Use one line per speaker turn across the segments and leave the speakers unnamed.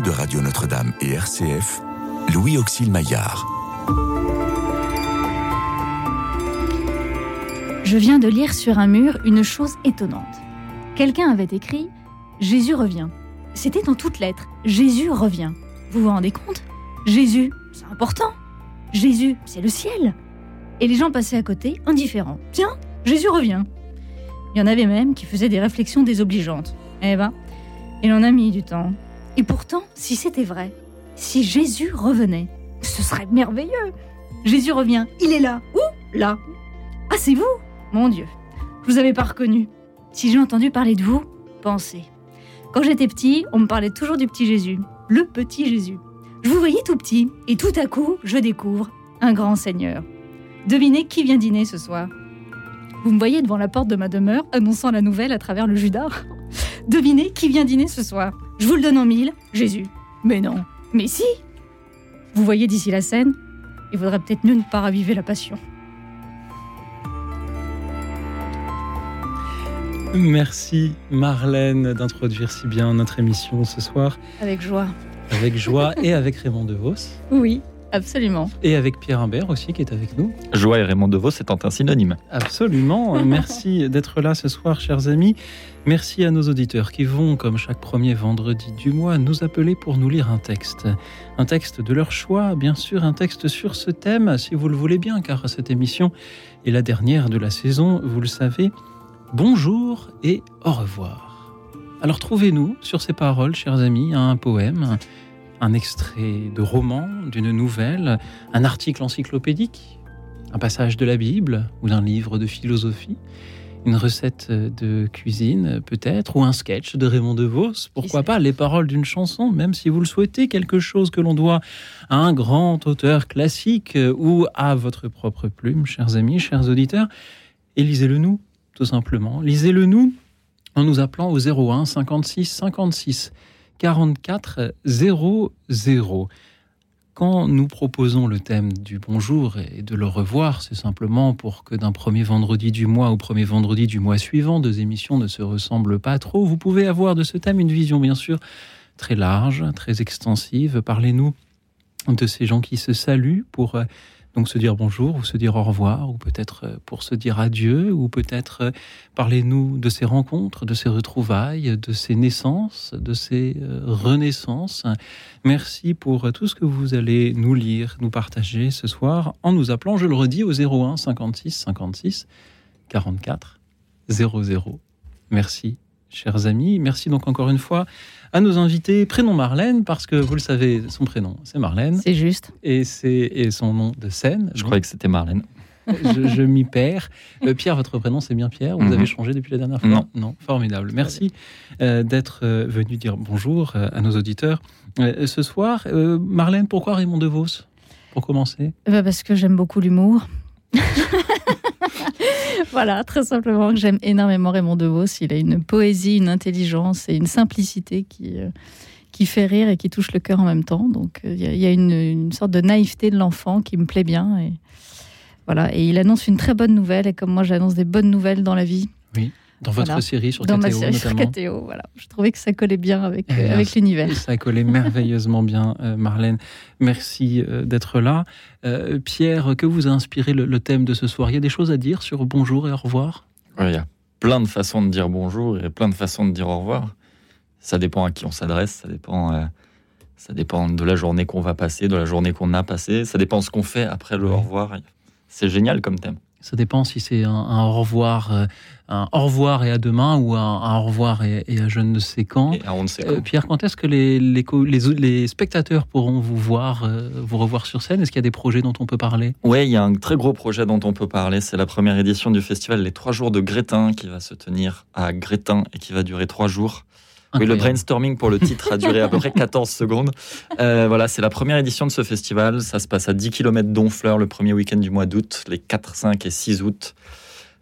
de Radio Notre-Dame et RCF, Louis Auxil Maillard.
Je viens de lire sur un mur une chose étonnante. Quelqu'un avait écrit Jésus revient. C'était en toutes lettres. Jésus revient. Vous vous rendez compte? Jésus, c'est important. Jésus, c'est le ciel. Et les gens passaient à côté, indifférents. Tiens, Jésus revient. Il y en avait même qui faisaient des réflexions désobligeantes. Eh ben, il en a mis du temps. Et pourtant, si c'était vrai, si Jésus revenait, ce serait merveilleux. Jésus revient, il est là. Où? Là. Ah, c'est vous? Mon Dieu, je vous avais pas reconnu. Si j'ai entendu parler de vous, pensez. Quand j'étais petit, on me parlait toujours du petit Jésus, le petit Jésus. Je vous voyais tout petit, et tout à coup, je découvre un grand Seigneur. Devinez qui vient dîner ce soir Vous me voyez devant la porte de ma demeure, annonçant la nouvelle à travers le Judas Devinez qui vient dîner ce soir Je vous le donne en mille, Jésus. Mais non, mais si Vous voyez d'ici la scène Il vaudrait peut-être mieux ne pas raviver la passion.
Merci Marlène d'introduire si bien notre émission ce soir.
Avec joie.
Avec joie et avec Raymond DeVos.
Oui, absolument.
Et avec Pierre Imbert aussi qui est avec nous.
Joie et Raymond DeVos étant un synonyme.
Absolument. Merci d'être là ce soir, chers amis. Merci à nos auditeurs qui vont, comme chaque premier vendredi du mois, nous appeler pour nous lire un texte. Un texte de leur choix, bien sûr, un texte sur ce thème, si vous le voulez bien, car cette émission est la dernière de la saison, vous le savez. Bonjour et au revoir. Alors trouvez-nous sur ces paroles, chers amis, un poème, un extrait de roman, d'une nouvelle, un article encyclopédique, un passage de la Bible ou d'un livre de philosophie, une recette de cuisine peut-être, ou un sketch de Raymond DeVos, pourquoi pas les paroles d'une chanson, même si vous le souhaitez, quelque chose que l'on doit à un grand auteur classique ou à votre propre plume, chers amis, chers auditeurs, et lisez-le nous tout simplement. Lisez-le nous en nous appelant au 01 56 56 44 00. Quand nous proposons le thème du bonjour et de le revoir, c'est simplement pour que d'un premier vendredi du mois au premier vendredi du mois suivant, deux émissions ne se ressemblent pas trop. Vous pouvez avoir de ce thème une vision bien sûr très large, très extensive. Parlez-nous de ces gens qui se saluent pour donc se dire bonjour ou se dire au revoir, ou peut-être euh, pour se dire adieu, ou peut-être euh, parlez-nous de ces rencontres, de ces retrouvailles, de ces naissances, de ces euh, renaissances. Merci pour tout ce que vous allez nous lire, nous partager ce soir en nous appelant, je le redis, au 01 56 56 44 00. Merci, chers amis. Merci donc encore une fois à nos invités. Prénom Marlène, parce que vous le savez, son prénom, c'est Marlène.
C'est juste.
Et c'est son nom de scène.
Je croyais que c'était Marlène.
je, m'y perds. Euh, Pierre, votre prénom, c'est bien Pierre? Vous
Mhm.
avez changé depuis la dernière fois?
Non.
Non, formidable. Merci euh, d'être euh, venu dire bonjour euh, à nos auditeurs. Euh, ce soir, euh, Marlène, pourquoi Raymond DeVos? Pour commencer
Bah, parce que j'aime beaucoup l'humour. voilà, très simplement j'aime énormément Raymond DeVos. Il a une poésie, une intelligence et une simplicité qui, euh, qui fait rire et qui touche le cœur en même temps. Donc euh, il y a- une, sorte de naïveté de l'enfant qui me plaît bien. Et, voilà. et il annonce une très bonne nouvelle. Et comme moi, j'annonce des bonnes nouvelles dans la vie,
Dans votre
Voilà.
série sur
dans ma
KTO,
série sur. KTO. Voilà. Je trouvais que ça collait bien avec, euh, avec l'univers.
Ça collait merveilleusement bien, euh, Marlène. Merci euh, d'être là. Euh, Pierre, que vous a inspiré le, le thème de ce soir? Il y a des choses à dire sur bonjour et au revoir?
Ouais, Il y a plein de façons de dire bonjour et plein de façons de dire au revoir. Ça dépend à qui on s'adresse, ça dépend, euh, ça dépend de la journée qu'on va passer, de la journée qu'on a passée, ça dépend de ce qu'on fait après le
Oui.
au revoir. C'est génial comme thème.
Ça dépend si c'est un, un au revoir, euh, un au revoir et à demain ou un, un au revoir et, et à je ne sais quand.
Et on ne sait
Euh,
quand.
Pierre, quand est-ce que les, les, co- les, les spectateurs pourront vous voir, euh, vous revoir sur scène? Est-ce qu'il y a des projets dont on peut parler?
Ouais, il y a un très gros projet dont on peut parler. C'est la première édition du festival Les Trois Jours de Grétin qui va se tenir à Grétin et qui va durer trois jours. Oui, le brainstorming pour le titre a duré à peu près 14 secondes. Euh, voilà, c'est la première édition de ce festival. Ça se passe à 10 km d'Honfleur le premier week-end du mois d'août, les 4, 5 et 6 août.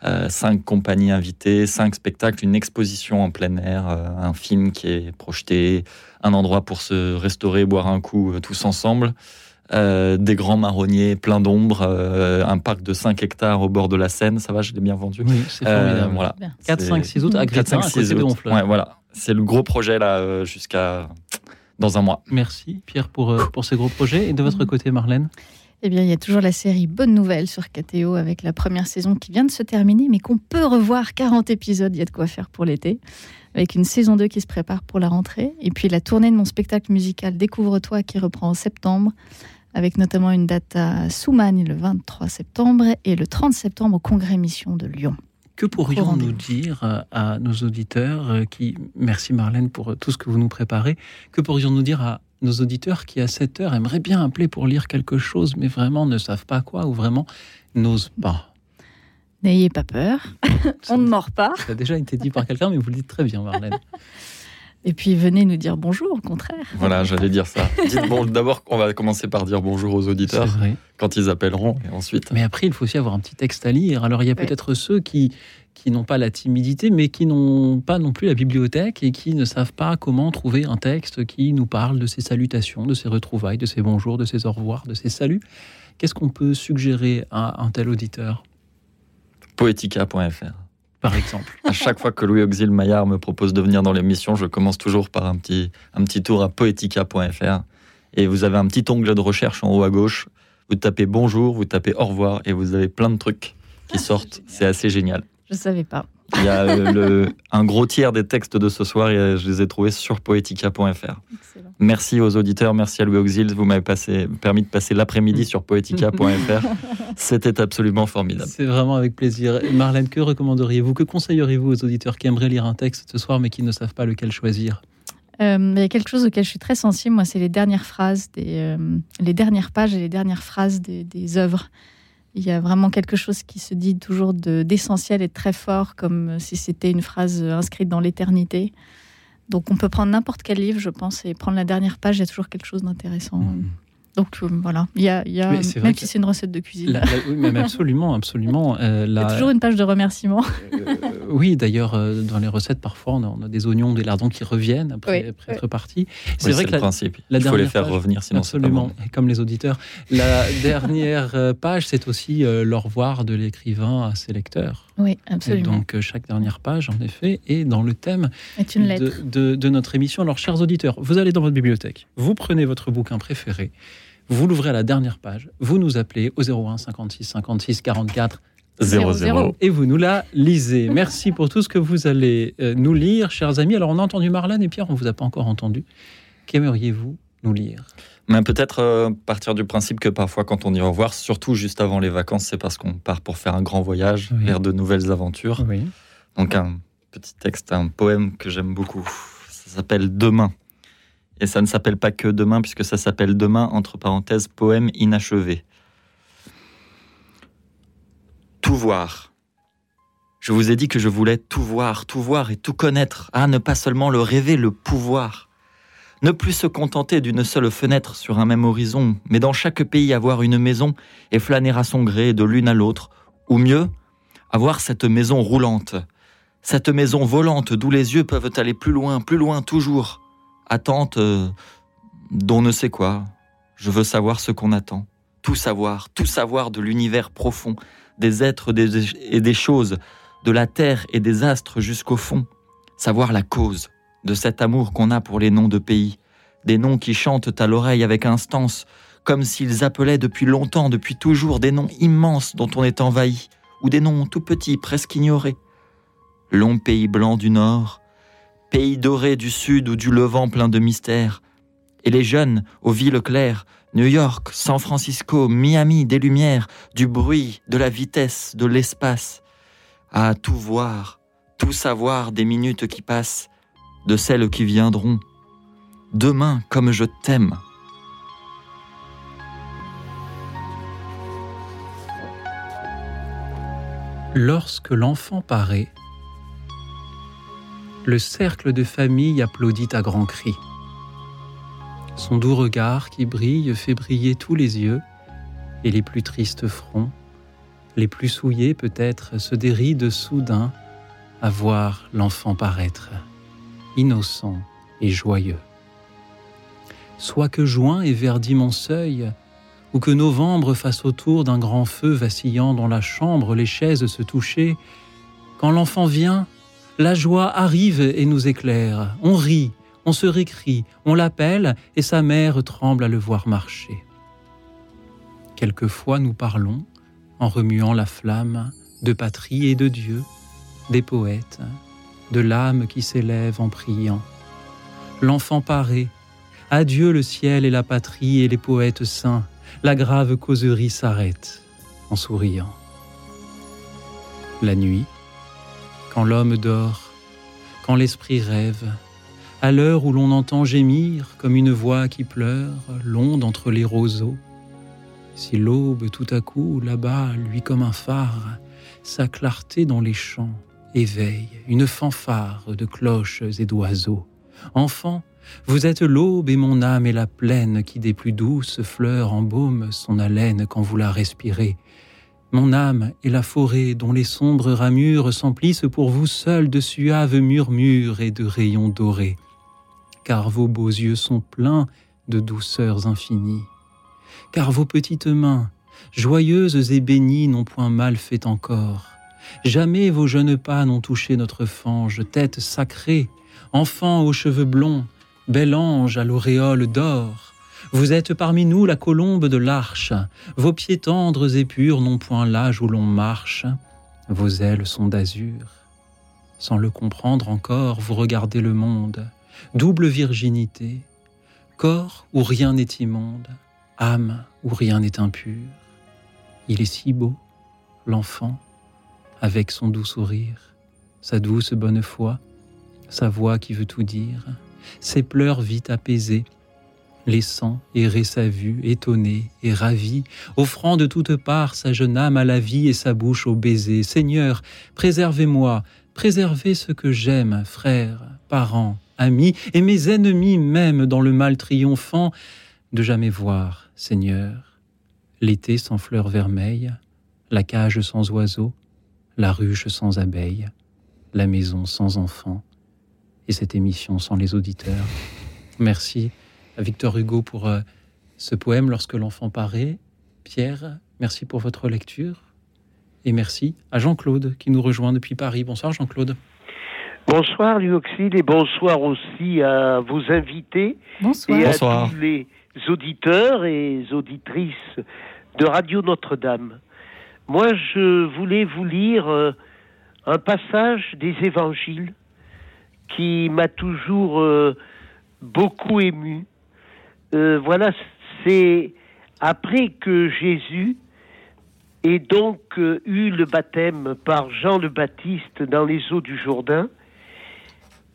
Euh, cinq compagnies invitées, cinq spectacles, une exposition en plein air, euh, un film qui est projeté, un endroit pour se restaurer, boire un coup euh, tous ensemble, euh, des grands marronniers pleins d'ombre, euh, un parc de 5 hectares au bord de la Seine, ça va, je l'ai bien vendu.
Oui, c'est
Euh,
formidable.
voilà.
Quatre,
C'est-
cinq, six août à
4,
Grétin,
5,
à côté
6
de
août.
Honfleur.
Ouais, voilà. C'est le gros projet là jusqu'à dans un mois.
Merci Pierre pour, pour ces gros projets. Et de votre côté, Marlène?
Eh bien, il y a toujours la série Bonne Nouvelle sur KTO avec la première saison qui vient de se terminer, mais qu'on peut revoir 40 épisodes. Il y a de quoi faire pour l'été. Avec une saison 2 qui se prépare pour la rentrée. Et puis la tournée de mon spectacle musical Découvre-toi qui reprend en septembre, avec notamment une date à Soumagne le 23 septembre et le 30 septembre au Congrès Mission de Lyon.
Que pourrions-nous
rendez-vous.
dire euh, à nos auditeurs euh, qui, merci Marlène pour euh, tout ce que vous nous préparez, que pourrions-nous dire à nos auditeurs qui à cette heure aimeraient bien appeler pour lire quelque chose, mais vraiment ne savent pas quoi ou vraiment n'osent pas?
N'ayez pas peur, on ne mord pas.
ça a déjà été dit par quelqu'un, mais vous le dites très bien, Marlène.
Et puis venez nous dire bonjour, au contraire.
Voilà, j'allais dire ça. Dites bon, d'abord, on va commencer par dire bonjour aux auditeurs
vrai.
quand ils appelleront, et ensuite.
Mais après, il faut aussi avoir un petit texte à lire. Alors, il y a
Ouais.
peut-être ceux qui, qui n'ont pas la timidité, mais qui n'ont pas non plus la bibliothèque et qui ne savent pas comment trouver un texte qui nous parle de ces salutations, de ces retrouvailles, de ces bonjours, de ces au revoir, de ces saluts. Qu'est-ce qu'on peut suggérer à un tel auditeur,
Poetica.fr.
par exemple
À chaque fois que Louis Auxil Maillard me propose de venir dans l'émission, je commence toujours par un petit, un petit tour à poetica.fr. Et vous avez un petit onglet de recherche en haut à gauche. Vous tapez bonjour, vous tapez au revoir, et vous avez plein de trucs qui sortent. C'est assez génial.
Je savais pas.
Il y a euh, le- un gros tiers des textes de ce soir, et je les ai trouvés sur poetica.fr.
Excellent.
Merci aux auditeurs, merci à Louis Auxil. Vous m'avez passé- permis de passer l'après-midi sur poetica.fr. C'était absolument formidable.
C'est vraiment avec plaisir. Marlène, que recommanderiez-vous, que conseilleriez-vous aux auditeurs qui aimeraient lire un texte ce soir, mais qui ne savent pas lequel choisir?
Euh, il y a quelque chose auquel je suis très sensible, moi, c'est les dernières phrases, des, euh, les dernières pages et les dernières phrases des, des œuvres. Il y a vraiment quelque chose qui se dit toujours de- d'essentiel et de très fort, comme si c'était une phrase inscrite dans l'éternité. Donc on peut prendre n'importe quel livre, je pense, et prendre la dernière page, il y a toujours quelque chose d'intéressant.
Mhm.
Donc euh, voilà, il y a, il y même
que
si c'est une recette de cuisine,
La- la- oui, mais absolument, absolument. euh,
il y a toujours une page de remerciements.
Euh, oui, d'ailleurs, euh, dans les recettes, parfois, on a, on a des oignons, des lardons qui reviennent après,
Oui,
après
oui.
être partis. C'est
Oui,
vrai que
le
la,
principe.
la
Il faut les
dernière
faire
page-
revenir, sinon c'est pas
absolument,
bon.
et comme les auditeurs, la dernière euh, page, c'est aussi euh, l'au revoir de l'écrivain à ses lecteurs.
Oui,
Et
absolument.
donc, euh, chaque dernière page, en effet, est dans le thème
C'est une lettre.
de, de- de notre émission. Alors, chers auditeurs, vous allez dans votre bibliothèque, vous prenez votre bouquin préféré, vous l'ouvrez à la dernière page, vous nous appelez au 01 56 56 44
Zéro,
Zéro,
zéro.
zéro.
et vous nous la lisez. Merci pour tout ce que vous allez euh, nous lire, chers amis. Alors, on a entendu Marlène et Pierre, on ne vous a pas encore entendu. Qu'aimeriez-vous nous lire?
Mais peut-être euh, partir du principe que parfois, quand on dit au revoir, surtout juste avant les vacances, c'est parce qu'on part pour faire un grand voyage
Oui.
vers de nouvelles aventures.
Oui.
Donc, un petit texte, un poème que j'aime beaucoup. Ça s'appelle Demain. Et ça ne s'appelle pas que Demain, puisque ça s'appelle Demain, entre parenthèses, poème inachevé. Tout voir. Je vous ai dit que je voulais tout voir, tout voir et tout connaître. Ah, ne pas seulement le rêver, le pouvoir. Ne plus se contenter d'une seule fenêtre sur un même horizon, mais dans chaque pays avoir une maison et flâner à son gré de l'une à l'autre. Ou mieux, avoir cette maison roulante, cette maison volante d'où les yeux peuvent aller plus loin, plus loin toujours. Attente euh, d'on ne sait quoi. Je veux savoir ce qu'on attend. Tout savoir, tout savoir de l'univers profond, des êtres et des choses, de la terre et des astres jusqu'au fond. Savoir la cause de cet amour qu'on a pour les noms de pays, des noms qui chantent à l'oreille avec instance, comme s'ils appelaient depuis longtemps, depuis toujours, des noms immenses dont on est envahi, ou des noms tout petits, presque ignorés. Long pays blanc du nord, pays doré du sud ou du levant plein de mystères, et les jeunes aux villes claires, New York, San Francisco, Miami, des lumières, du bruit, de la vitesse, de l'espace, à tout voir, tout savoir des minutes qui passent, de celles qui viendront. Demain, comme je t'aime.
Lorsque l'enfant paraît, le cercle de famille applaudit à grands cris. Son doux regard qui brille fait briller tous les yeux, et les plus tristes fronts, les plus souillés peut-être, se dérident soudain à voir l'enfant paraître, innocent et joyeux. Soit que juin ait verdi mon seuil, ou que novembre fasse autour d'un grand feu vacillant dans la chambre les chaises se toucher, quand l'enfant vient, la joie arrive et nous éclaire. On rit, on se récrie, on l'appelle, et sa mère tremble à le voir marcher. Quelquefois nous parlons, en remuant la flamme, de patrie et de Dieu, des poètes, de l'âme qui s'élève en priant. L'enfant paré, adieu le ciel et la patrie et les poètes saints, la grave causerie s'arrête en souriant. La nuit, quand l'homme dort, quand l'esprit rêve, à l'heure où l'on entend gémir comme une voix qui pleure, l'onde entre les roseaux, si l'aube tout à coup, là-bas, lui comme un phare, sa clarté dans les champs éveille une fanfare de cloches et d'oiseaux. Enfant, vous êtes l'aube et mon âme est la plaine qui des plus douces fleurs embaume son haleine quand vous la respirez. Mon âme est la forêt dont les sombres ramures s'emplissent pour vous seuls de suaves murmures et de rayons dorés. Car vos beaux yeux sont pleins de douceurs infinies. Car vos petites mains, joyeuses et bénies, n'ont point mal fait encore. Jamais vos jeunes pas n'ont touché notre fange, tête sacrée, enfant aux cheveux blonds, bel ange à l'auréole d'or. Vous êtes parmi nous la colombe de l'arche. Vos pieds tendres et purs n'ont point l'âge où l'on marche. Vos ailes sont d'azur. Sans le comprendre encore, vous regardez le monde. Double virginité. Corps où rien n'est immonde. Âme où rien n'est impur. Il est si beau, l'enfant, avec son doux sourire, sa douce bonne foi, sa voix qui veut tout dire, ses pleurs vite apaisés, laissant errer sa vue, étonnée et ravie, offrant de toutes parts sa jeune âme à la vie et sa bouche au baiser. Seigneur, préservez-moi, préservez ce que j'aime, frères, parents, amis, et mes ennemis même dans le mal triomphant, de jamais voir, Seigneur, l'été sans fleurs vermeilles, la cage sans oiseaux, la ruche sans abeilles, la maison sans enfants, et cette émission sans les auditeurs. Merci à Victor Hugo pour euh, ce poème Lorsque l'enfant paraît. Pierre, merci pour votre lecture. Et merci à Jean-Claude qui nous rejoint depuis Paris. Bonsoir Jean-Claude.
Bonsoir Luoxide et bonsoir aussi à vos invités
Bonsoir.
et à
Bonsoir.
tous les auditeurs et auditrices de Radio Notre-Dame. Moi, je voulais vous lire euh, un passage des évangiles qui m'a toujours euh, beaucoup ému. Euh, voilà, c'est après que Jésus ait donc euh, eu le baptême par Jean le Baptiste dans les eaux du Jourdain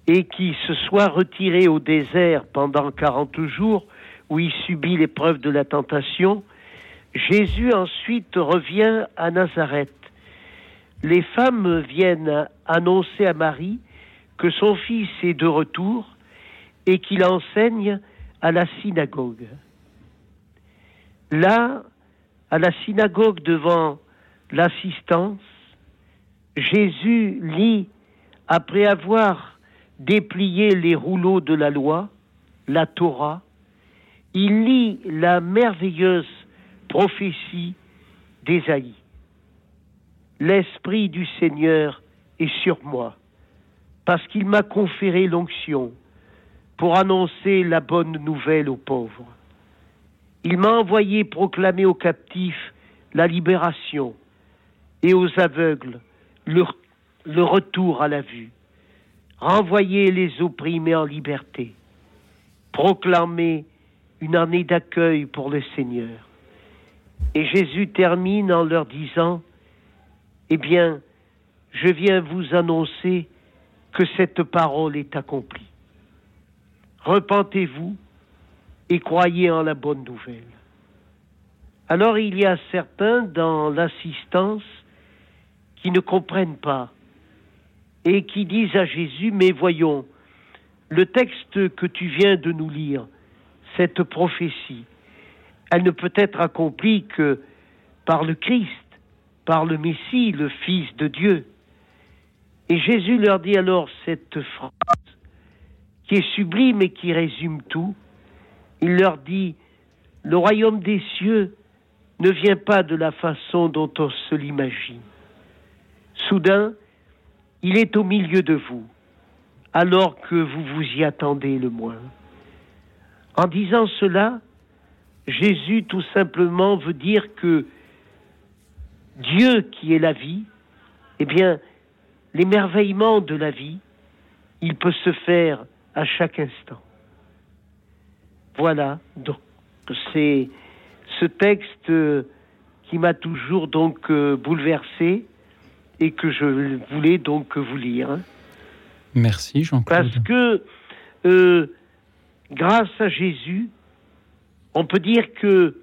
et qui se soit retiré au désert pendant 40 jours où il subit l'épreuve de la tentation, Jésus ensuite revient à Nazareth. Les femmes viennent annoncer à Marie que son fils est de retour et qu'il enseigne à la synagogue. Là, à la synagogue devant l'assistance, Jésus lit, après avoir déplié les rouleaux de la loi, la Torah, il lit la merveilleuse prophétie d'Ésaïe. L'Esprit du Seigneur est sur moi, parce qu'il m'a conféré l'onction pour annoncer la bonne nouvelle aux pauvres. Il m'a envoyé proclamer aux captifs la libération et aux aveugles le, le retour à la vue, renvoyer les opprimés en liberté, proclamer une année d'accueil pour le Seigneur. Et Jésus termine en leur disant, Eh bien, je viens vous annoncer que cette parole est accomplie. Repentez-vous et croyez en la bonne nouvelle. Alors il y a certains dans l'assistance qui ne comprennent pas et qui disent à Jésus, mais voyons, le texte que tu viens de nous lire, cette prophétie, elle ne peut être accomplie que par le Christ, par le Messie, le Fils de Dieu. Et Jésus leur dit alors cette phrase qui est sublime et qui résume tout. Il leur dit, le royaume des cieux ne vient pas de la façon dont on se l'imagine. Soudain, il est au milieu de vous. alors que vous vous y attendez le moins. En disant cela, Jésus tout simplement veut dire que Dieu qui est la vie, eh bien, l'émerveillement de la vie, il peut se faire à chaque instant. Voilà, donc c'est ce texte qui m'a toujours donc euh, bouleversé et que je voulais donc vous lire.
Merci Jean-Claude.
Parce que euh, grâce à Jésus, on peut dire que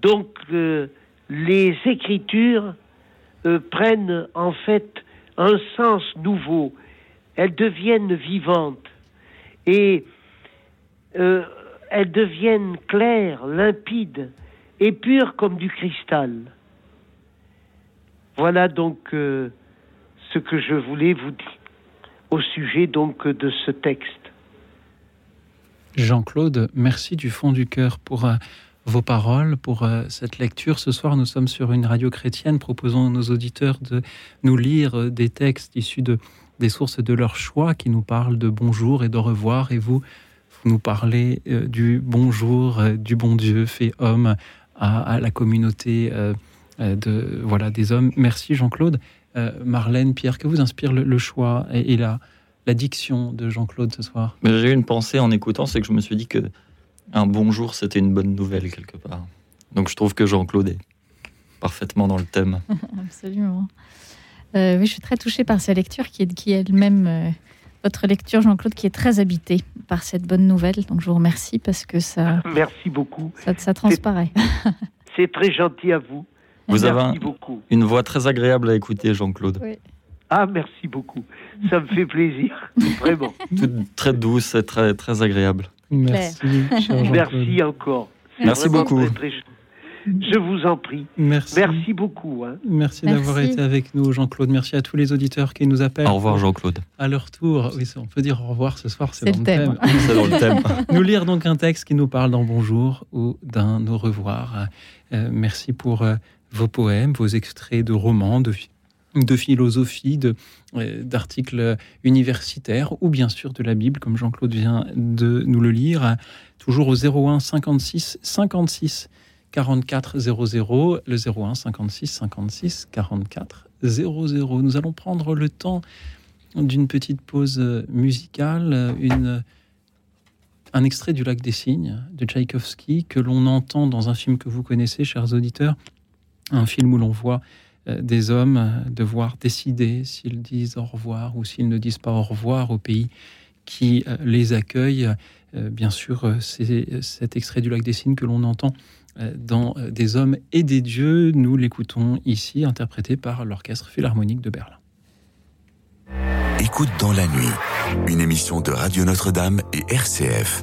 donc euh, les Écritures prennent en fait un sens nouveau. Elles deviennent vivantes et elles deviennent claires, limpides et pures comme du cristal. Voilà donc euh, ce que je voulais vous dire au sujet donc de ce texte.
Jean-Claude, merci du fond du cœur pour euh, vos paroles, pour euh, cette lecture. Ce soir, nous sommes sur une radio chrétienne. Proposons à nos auditeurs de nous lire des textes issus de, des sources de leur choix qui nous parlent de bonjour et de revoir. Et vous, vous nous parlez du bonjour, du bon Dieu fait homme à, la communauté de, voilà, des hommes. Merci Jean-Claude. Euh, Marlène, Pierre, que vous inspire le, choix et, la, la, diction de Jean-Claude ce soir?
J'ai eu une pensée en écoutant, c'est que je me suis dit que un bonjour, c'était une bonne nouvelle quelque part. Donc je trouve que Jean-Claude est parfaitement dans le thème.
Absolument. oui, je suis très touchée par sa lecture qui est, qui elle-même votre lecture, Jean-Claude, qui est très habitée par cette bonne nouvelle. Donc je vous remercie parce que ça.
Merci beaucoup.
Ça, transparaît.
C'est très gentil à vous.
Vous avez beaucoup. une voix très agréable à écouter, Jean-Claude. Oui.
Ah, merci beaucoup. Ça me fait plaisir, vraiment.
très douce et très, très agréable.
Merci.
Merci encore.
Merci beaucoup.
Je vous en prie.
Merci.
Merci beaucoup. Hein.
Merci, d'avoir été avec nous, Jean-Claude. Merci à tous les auditeurs qui nous appellent.
Au revoir, Jean-Claude.
À leur tour, oui, on peut dire au revoir ce soir, c'est dans
le thème.
c'est dans le thème.
nous lire donc un texte qui nous parle d'un bonjour ou d'un au revoir. Euh, merci pour euh, vos poèmes, vos extraits de romans, de, philosophie, euh, d'articles universitaires ou bien sûr de la Bible, comme Jean-Claude vient de nous le lire. Toujours au 01 56 56 44 00, le 01 56 56 44 00. Nous allons prendre le temps d'une petite pause musicale, un extrait du Lac des Cygnes de Tchaïkovski que l'on entend dans un film que vous connaissez, chers auditeurs, un film où l'on voit euh, des hommes devoir décider s'ils disent au revoir ou s'ils ne disent pas au revoir au pays qui euh, les accueille. Euh, bien sûr, c'est cet extrait du Lac des Cygnes que l'on entend euh, dans euh, Des hommes et des dieux. Nous l'écoutons ici, interprété par l'Orchestre Philharmonique de Berlin.
Écoute dans la nuit, une émission de Radio Notre-Dame et RCF.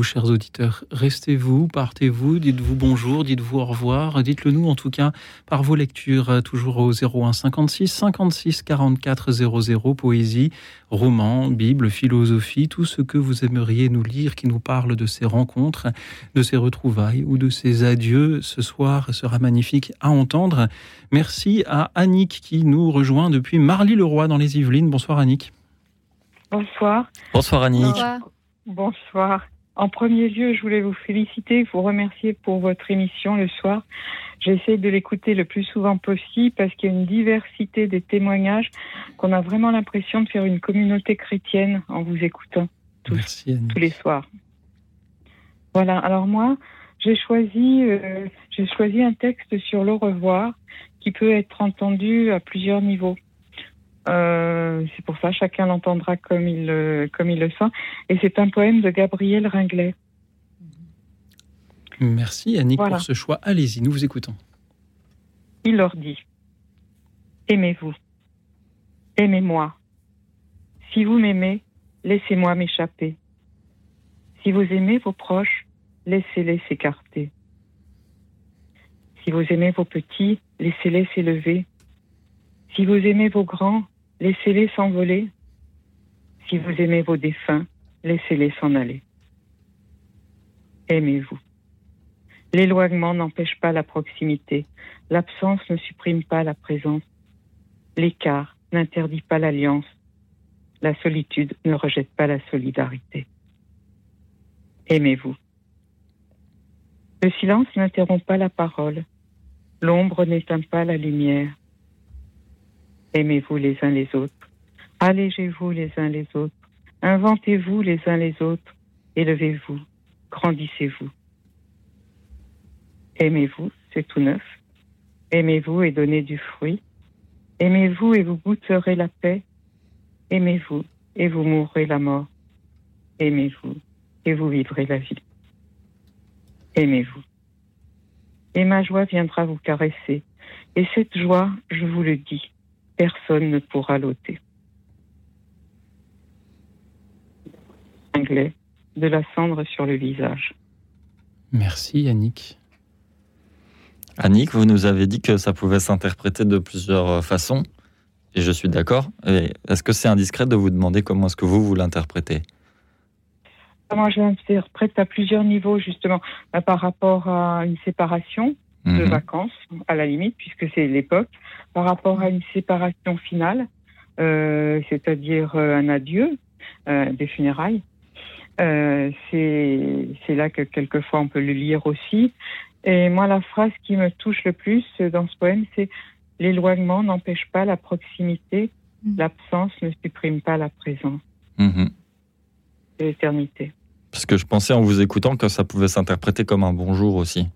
Vous, chers auditeurs, restez-vous, partez-vous, dites-vous bonjour, dites-vous au revoir, dites-le nous en tout cas par vos lectures, euh, toujours au 01 56 56 44 00, poésie, roman, Bible, philosophie, tout ce que vous aimeriez nous lire qui nous parle de ces rencontres, de ces retrouvailles ou de ces adieux ce soir sera magnifique à entendre. Merci à Annick qui nous rejoint depuis Marly-le-Roi dans les Yvelines. Bonsoir Annick.
Bonsoir.
Bonsoir Annick.
Bonsoir.
Bonsoir. En premier lieu, je voulais vous féliciter, vous remercier pour votre émission le soir. J'essaie de l'écouter le plus souvent possible parce qu'il y a une diversité des témoignages qu'on a vraiment l'impression de faire une communauté chrétienne en vous écoutant tous,
Merci Annick.
tous les soirs. Voilà. Alors moi, j'ai choisi, euh, j'ai choisi un texte sur le revoir qui peut être entendu à plusieurs niveaux. Euh, c'est pour ça chacun l'entendra comme il le- comme il le sent. Et c'est un poème de Gabriel Ringlet.
Merci Annick
Voilà.
pour ce choix. Allez-y, nous vous écoutons.
Il leur dit Aimez-vous, aimez-moi. Si vous m'aimez, laissez-moi m'échapper. Si vous aimez vos proches, laissez-les s'écarter. Si vous aimez vos petits, laissez-les s'élever. Si vous aimez vos grands, laissez-les s'envoler. Si vous aimez vos défunts, laissez-les s'en aller. Aimez-vous. L'éloignement n'empêche pas la proximité. L'absence ne supprime pas la présence. L'écart n'interdit pas l'alliance. La solitude ne rejette pas la solidarité. Aimez-vous. Le silence n'interrompt pas la parole. L'ombre n'éteint pas la lumière. Aimez-vous les uns les autres. Allégez-vous les uns les autres. Inventez-vous les uns les autres. Élevez-vous. Grandissez-vous. Aimez-vous, c'est tout neuf. Aimez-vous et donnez du fruit. Aimez-vous et vous goûterez la paix. Aimez-vous et vous mourrez la mort. Aimez-vous et vous vivrez la vie. Aimez-vous. Et ma joie viendra vous caresser. Et cette joie, je vous le dis, personne ne pourra l'ôter. Anglais, de la cendre sur le visage.
Merci Annick.
Annick, vous nous avez dit que ça pouvait s'interpréter de plusieurs euh, façons, et je suis d'accord. Est-ce que c'est indiscret de vous demander comment est-ce que vous, vous l'interprétez?
Moi, je l'interprète à plusieurs niveaux, justement, euh, par rapport à une séparation de
Mhm.
vacances, à la limite, puisque c'est l'époque, par rapport à une séparation finale, euh, c'est-à-dire euh, un adieu, euh, des funérailles. Euh, c'est là que quelquefois on peut le lire aussi. Et moi, la phrase qui me touche le plus dans ce poème, c'est l'éloignement n'empêche pas la proximité,
Mm.
l'absence ne supprime pas la présence
Mhm.
l'éternité.
Parce que je pensais en vous écoutant que ça pouvait s'interpréter comme un bonjour aussi.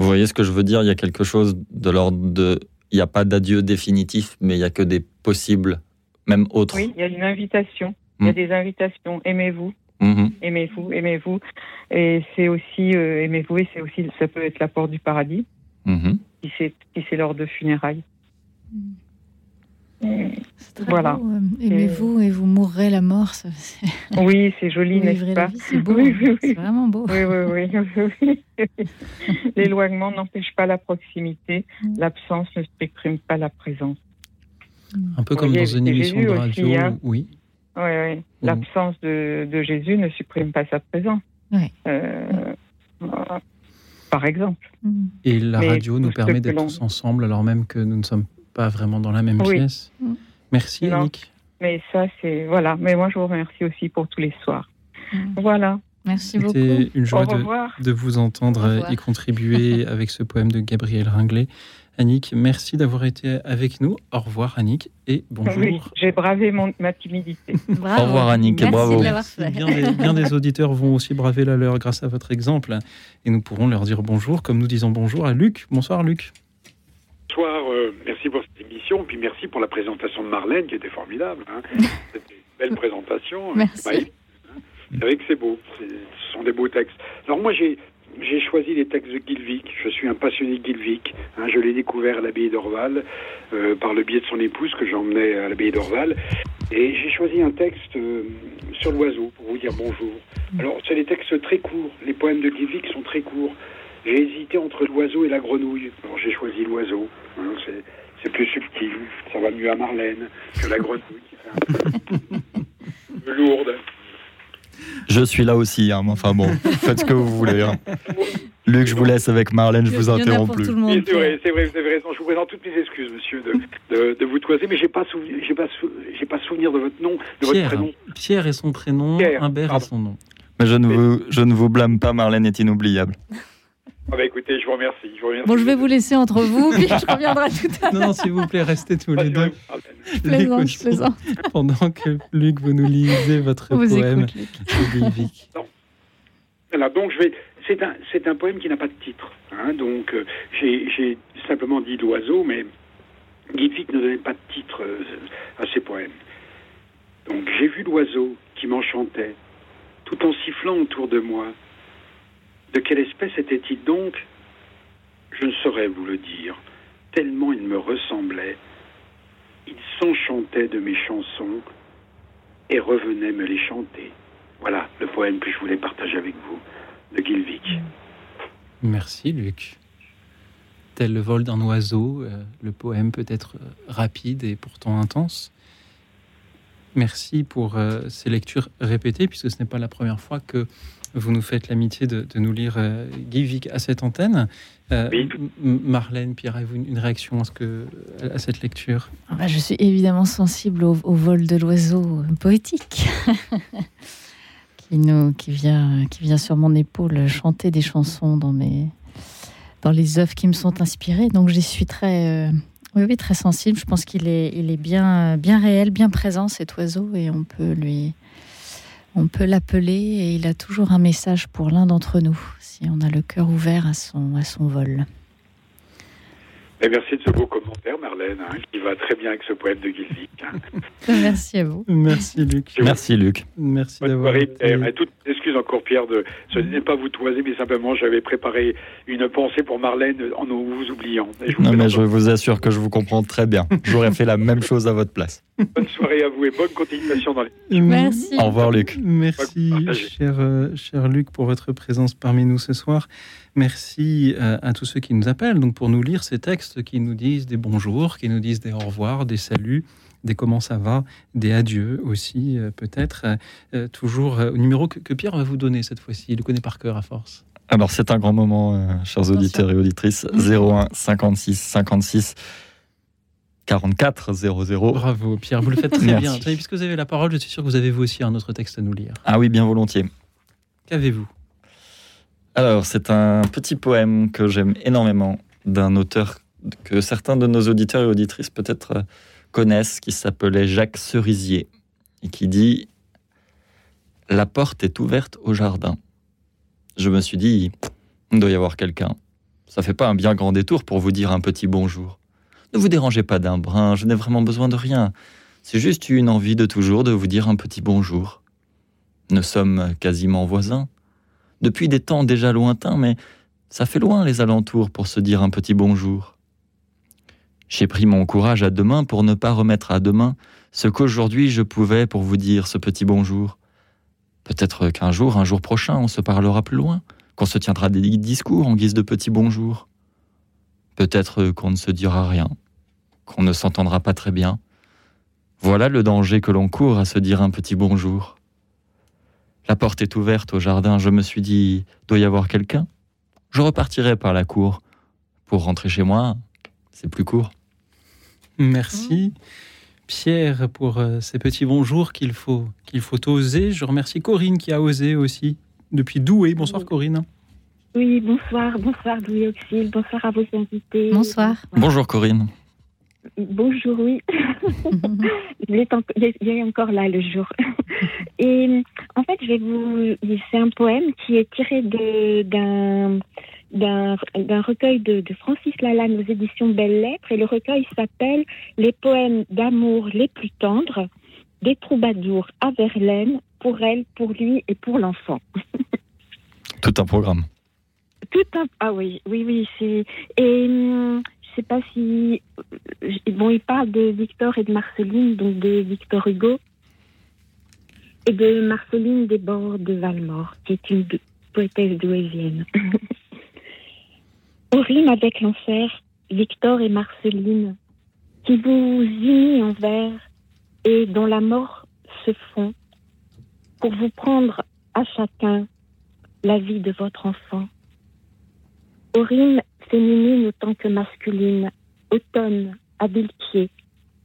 Vous voyez ce que je veux dire? Il y a quelque chose de l'ordre de... Il n'y a pas d'adieu définitif, mais il n'y a que des possibles, même autres.
Oui, il y a une invitation. Il y a
Mm.
des invitations. Aimez-vous,
Mhm.
aimez-vous, aimez-vous. Et c'est aussi euh, aimez-vous et c'est aussi ça peut être la porte du paradis
Mhm.
si c'est si c'est lors de funérailles. Mm.
C'est très
Voilà.
beau, euh, Aimez-vous et vous mourrez la mort. ça, c'est-
Oui, c'est joli,
vous
n'est-ce pas
vie, c'est beau.
Oui, oui, oui.
C'est vraiment beau.
Oui, oui, oui. L'éloignement n'empêche pas la proximité.
Mm.
L'absence ne supprime pas la présence.
Un peu comme dans une émission
Jésus
de
aussi,
radio.
hein.
Oui.
Oui, oui.
Mm.
L'absence de, de Jésus ne supprime pas sa présence. Euh, voilà. par exemple.
Mm.
Et la
Mais
radio nous permet d'être tous ensemble alors même que nous ne sommes pas vraiment dans la même
Oui.
pièce.
Mm.
Merci
Non.
Annick.
Mais ça, c'est. Voilà. Mais moi, je vous remercie aussi pour tous les soirs.
Mm.
Voilà.
Merci beaucoup.
C'était une joie de, vous entendre
Au revoir.
y contribuer avec ce poème de Gabriel Ringlet. Annick, merci d'avoir été avec nous. Au revoir Annick et bonjour.
Oui, j'ai bravé mon, ma timidité.
Bravo.
Au revoir, Annick, et
Merci
bravo.
de l'avoir
Merci.
fait.
Bien des, bien des auditeurs vont aussi braver la leur grâce à votre exemple et nous pourrons leur dire bonjour comme nous disons bonjour à Luc. Bonsoir Luc.
Bonsoir, euh, merci pour cette émission, puis merci pour la présentation de Marlène qui était formidable. hein. C'était une belle présentation.
Merci.
C'est pas évident, hein. C'est vrai que c'est beau, c'est- ce sont des beaux textes. Alors moi j'ai j'ai choisi les textes de Gilvik. Je suis un passionné de Gilvik. Hein, je l'ai découvert à l'abbaye d'Orval euh, par le biais de son épouse que j'emmenais à l'abbaye d'Orval. Et j'ai choisi un texte euh, sur l'oiseau pour vous dire bonjour. Alors, c'est des textes très courts. Les poèmes de Gilvik sont très courts. J'ai hésité entre l'oiseau et la grenouille. Alors, j'ai choisi l'oiseau. Hein, c'est, c'est plus subtil. Ça va mieux à Marlène que la grenouille qui fait un peu lourde.
Je suis là aussi, hein, mais enfin bon, faites ce que vous voulez. hein. Luc, je vous laisse avec Marlène, je vous interromps plus.
tout le monde.
Oui, c'est vrai, c'est vrai, vous avez raison. Je vous présente toutes mes excuses, monsieur, de, de, de vous toiser, mais j'ai pas souvenir, j'ai pas, sou- j'ai pas souvenir de votre nom, de votre
Pierre.
prénom.
Pierre est son prénom,
Pierre,
Humbert est
pardon.
son nom.
Mais je ne, vous, je ne vous blâme pas, Marlène est inoubliable.
Ah bah écoutez, je vous remercie. Je vous remercie.
Bon, je vais vous laisser entre vous, puis je reviendrai tout à
Non, non, s'il vous plaît, restez tous les deux.
L'heure. Plaisante, je
pendant que Luc, vous nous lisez votre
vous
poème
écoute.
Voilà, donc je vais. C'est un, c'est un poème qui n'a pas de titre. hein, donc euh, j'ai, j'ai simplement dit l'oiseau, mais Gilvik ne donnait pas de titre euh, à ses poèmes. Donc j'ai vu l'oiseau qui m'enchantait, tout en sifflant autour de moi. De quelle espèce était-il donc Je ne saurais vous le dire, tellement il me ressemblait. Il s'enchantait de mes chansons et revenait me les chanter. Voilà le poème que je voulais partager avec vous, de Gilvik.
Merci, Luc. Tel le vol d'un oiseau, euh, le poème peut être euh, rapide et pourtant intense. Merci pour euh, ces lectures répétées, puisque ce n'est pas la première fois que vous nous faites l'amitié de, de nous lire euh, Gilvik à cette antenne. Euh,
Oui.
Marlène, Pierre, avez-vous une- réaction à, ce que, à cette lecture?
Ah bah, je suis évidemment sensible au, au vol de l'oiseau poétique qui, nous, qui, vient, qui vient sur mon épaule chanter des chansons dans, mes, dans les œuvres qui me sont inspirées. Donc j'y suis très, euh, oui, oui, très sensible. Je pense qu'il est, il est bien, bien réel, bien présent cet oiseau et on peut lui. On peut l'appeler et il a toujours un message pour l'un d'entre nous si on a le cœur ouvert à son, à son vol.
Et merci de ce beau commentaire, Marlène, hein, qui va très bien avec ce poème de hein.
Merci à vous.
Merci, Luc.
Merci, Luc.
Merci d'avoir été-
Pierre. Et toutes mes excuses encore, Pierre, de ce n'est pas vous toiser, mais simplement j'avais préparé une pensée pour Marlène en vous oubliant. Et je vous
Non, mais je vous assure que je vous comprends très bien. J'aurais fait la même chose à votre place.
Bonne soirée à vous et bonne continuation dans les.
Merci.
Au revoir, Luc.
Merci, cher, euh, cher Luc, pour votre présence parmi nous ce soir. Merci euh, à tous ceux qui nous appellent donc pour nous lire ces textes qui nous disent des bonjours, qui nous disent des au revoir, des saluts, des comment ça va, des adieux aussi, euh, peut-être. Euh, toujours euh, au numéro que, que Pierre va vous donner cette fois-ci. Il le connaît par cœur à force.
Alors, c'est un grand moment, euh, chers auditeurs et auditrices. 01 56 56 44 00.
Bravo, Pierre, vous le faites très bien. Puisque vous avez la parole, je suis sûr que vous avez vous aussi un autre texte à nous lire.
Ah oui, bien volontiers.
Qu'avez-vous?
Alors, c'est un petit poème que j'aime énormément d'un auteur que certains de nos auditeurs et auditrices peut-être euh, connaissent, qui s'appelait Jacques Cerisier, et qui dit La porte est ouverte au jardin. Je me suis dit Il doit y avoir quelqu'un. Ça fait pas un bien grand détour pour vous dire un petit bonjour. Ne vous dérangez pas d'un brin, je n'ai vraiment besoin de rien. C'est juste une envie de toujours de vous dire un petit bonjour. Nous sommes quasiment voisins depuis des temps déjà lointains, mais ça fait loin les alentours pour se dire un petit bonjour. J'ai pris mon courage à deux mains pour ne pas remettre à demain ce qu'aujourd'hui je pouvais pour vous dire ce petit bonjour. Peut-être qu'un jour, un jour prochain, on se parlera plus loin, qu'on se tiendra des discours en guise de petit bonjour. Peut-être qu'on ne se dira rien, qu'on ne s'entendra pas très bien. Voilà le danger que l'on court à se dire un petit bonjour. La porte est ouverte au jardin, je me suis dit, doit y avoir quelqu'un Je repartirai par la cour. Pour rentrer chez moi, c'est plus court.
Merci. Pierre pour euh, ces petits bonjours qu'il faut, qu'il faut oser. Je remercie Corinne qui a osé aussi depuis Douai. Bonsoir Corinne.
Oui, bonsoir, bonsoir Louis Auxil, bonsoir à vos invités.
Bonsoir.
Bonjour Corinne.
Bonjour, oui. il, est en- il est- il est encore là le jour. Et en fait, je vais vous. C'est un poème qui est tiré de- d'un d'un d'un recueil de, de Francis Lalanne aux éditions Belles Lettres. Et le recueil s'appelle Les poèmes d'amour les plus tendres des troubadours à Verlaine, pour elle, pour lui et pour l'enfant.
Tout un programme.
tout un. Ah oui, oui, oui. C'est et hum, sais pas si euh, bon, il parle de Victor et de Marceline, donc de Victor Hugo et de Marceline Desbords de Valmore, qui est une poétesse douaisienne. Au rime avec l'enfer, Victor et Marceline, qui vous unit en vers et dont la mort se fond pour vous prendre à chacun la vie de votre enfant. Aux rimes féminines autant que masculines, automne, habile pied,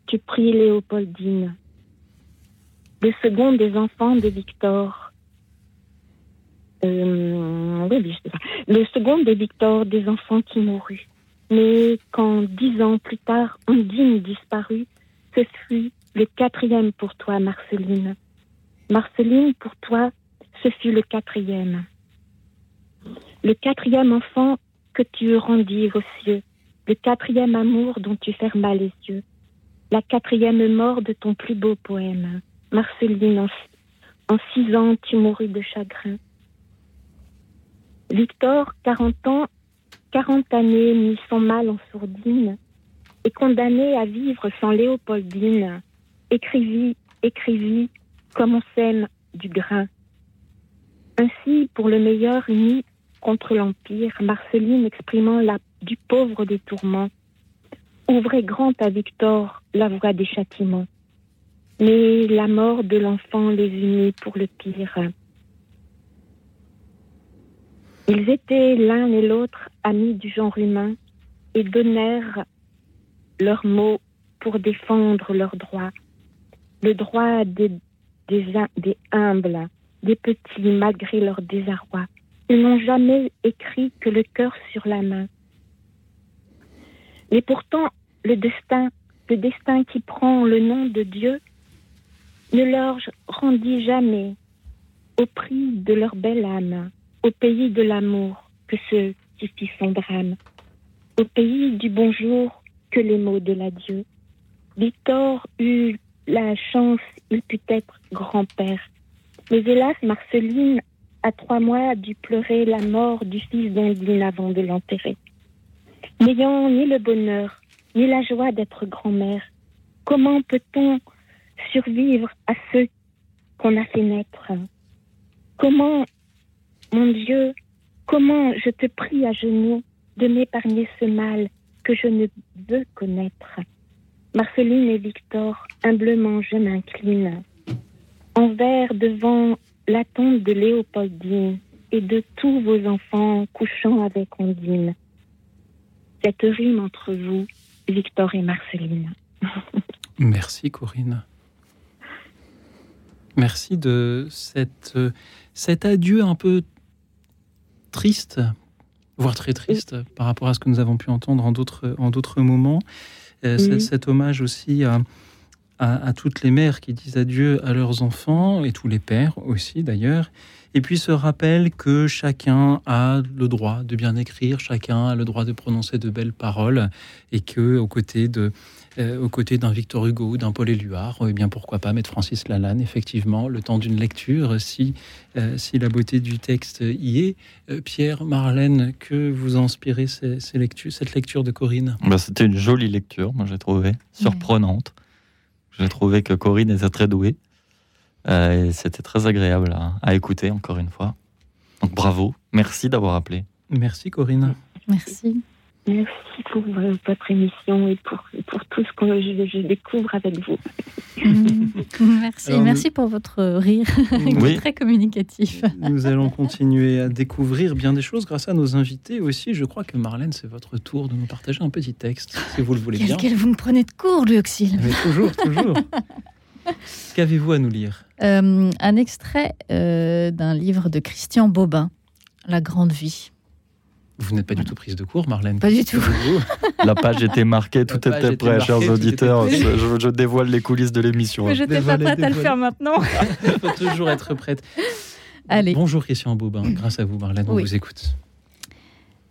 tu pries Léopoldine. Le second des enfants de Victor. Euh. Le second des Victor des enfants qui mourut. Mais quand dix ans plus tard, Ondine disparut, ce fut le quatrième pour toi, Marceline. Marceline, pour toi, ce fut le quatrième. Le quatrième enfant que tu rendis aux cieux, le quatrième amour dont tu fermas les yeux, la quatrième mort de ton plus beau poème. Marceline, en, six ans, tu mourus de chagrin. Victor, 40 ans, 40 années mit son mal en sourdine, et condamné à vivre sans Léopoldine, écrivit, écrivit, comme on sème du grain. Ainsi, pour le meilleur uni contre l'Empire, Marceline exprimant la, du pauvre des tourments, ouvrait grand à Victor la voie des châtiments. Mais la mort de l'enfant les unit pour le pire. Ils étaient l'un et l'autre amis du genre humain et donnèrent leurs mots pour défendre leurs droits. Le droit des, des, des humbles, des petits, malgré leur désarroi. Ils n'ont jamais écrit que le cœur sur la main. Et pourtant, le destin, le destin qui prend le nom de Dieu, ne leur rendit jamais, au prix de leur belle âme, au pays de l'amour que ce qui fit son drame, au pays du bonjour que les mots de l'adieu. Victor eut la chance, il put être grand-père. Mais hélas, Marceline, à trois mois, a dû pleurer la mort du fils d'Ondine avant de l'enterrer. N'ayant ni le bonheur, ni la joie d'être grand-mère, comment peut-on survivre à ceux qu'on a fait naître? Comment, mon Dieu, comment je te prie à genoux de m'épargner ce mal que je ne veux connaître? Marceline et Victor, humblement je m'incline. Envers devant la tombe de Léopoldine et de tous vos enfants couchant avec Ondine. Cette rime entre vous, Victor et Marceline.
Merci Corinne. Merci de cette, cet adieu un peu triste, voire très triste par rapport à ce que nous avons pu entendre en d'autres, en d'autres moments. Euh, cet, cet hommage aussi à, à, à toutes les mères qui disent adieu à leurs enfants, et tous les pères aussi d'ailleurs. Et puis ce rappel que chacun a le droit de bien écrire, chacun a le droit de prononcer de belles paroles, et que aux côtés de euh, aux côtés d'un Victor Hugo ou d'un Paul Éluard, eh bien pourquoi pas mettre Francis Lalanne, effectivement, le temps d'une lecture, si, euh, si la beauté du texte y est. Euh, Pierre, Marlène, que vous inspirez ces, ces lectures, cette lecture de Corinne?
Bah, C'était une jolie lecture, moi j'ai trouvé, surprenante. J'ai trouvé que Corinne était très douée. Euh, et c'était très agréable à, à écouter, encore une fois. Donc bravo, merci d'avoir appelé.
Merci Corinne.
Merci.
Merci pour votre émission et pour, pour tout ce que je, je découvre avec vous.
Mm. Merci.
Alors,
Merci pour votre rire. qui est
Oui.
très communicatif.
Nous allons continuer à découvrir bien des choses grâce à nos invités aussi. Je crois que Marlène, c'est votre tour de nous partager un petit texte, si vous le voulez bien.
quel vous me prenez de court, Luxil.
Mais toujours, toujours. Qu'avez-vous à nous lire?
Euh, un extrait euh, d'un livre de Christian Bobin, La Grande Vie.
Vous n'êtes pas du tout prise de cours, Marlène
Pas du tout.
La page était marquée, tout était
était
prêt,
marquée,
chers
était
auditeurs. Je, je dévoile les coulisses de l'émission.
Mais je n'étais pas prête à le faire maintenant.
Il faut toujours être prête.
Allez.
Bonjour Christian Bobin, grâce à vous Marlène, on
Oui.
vous écoute.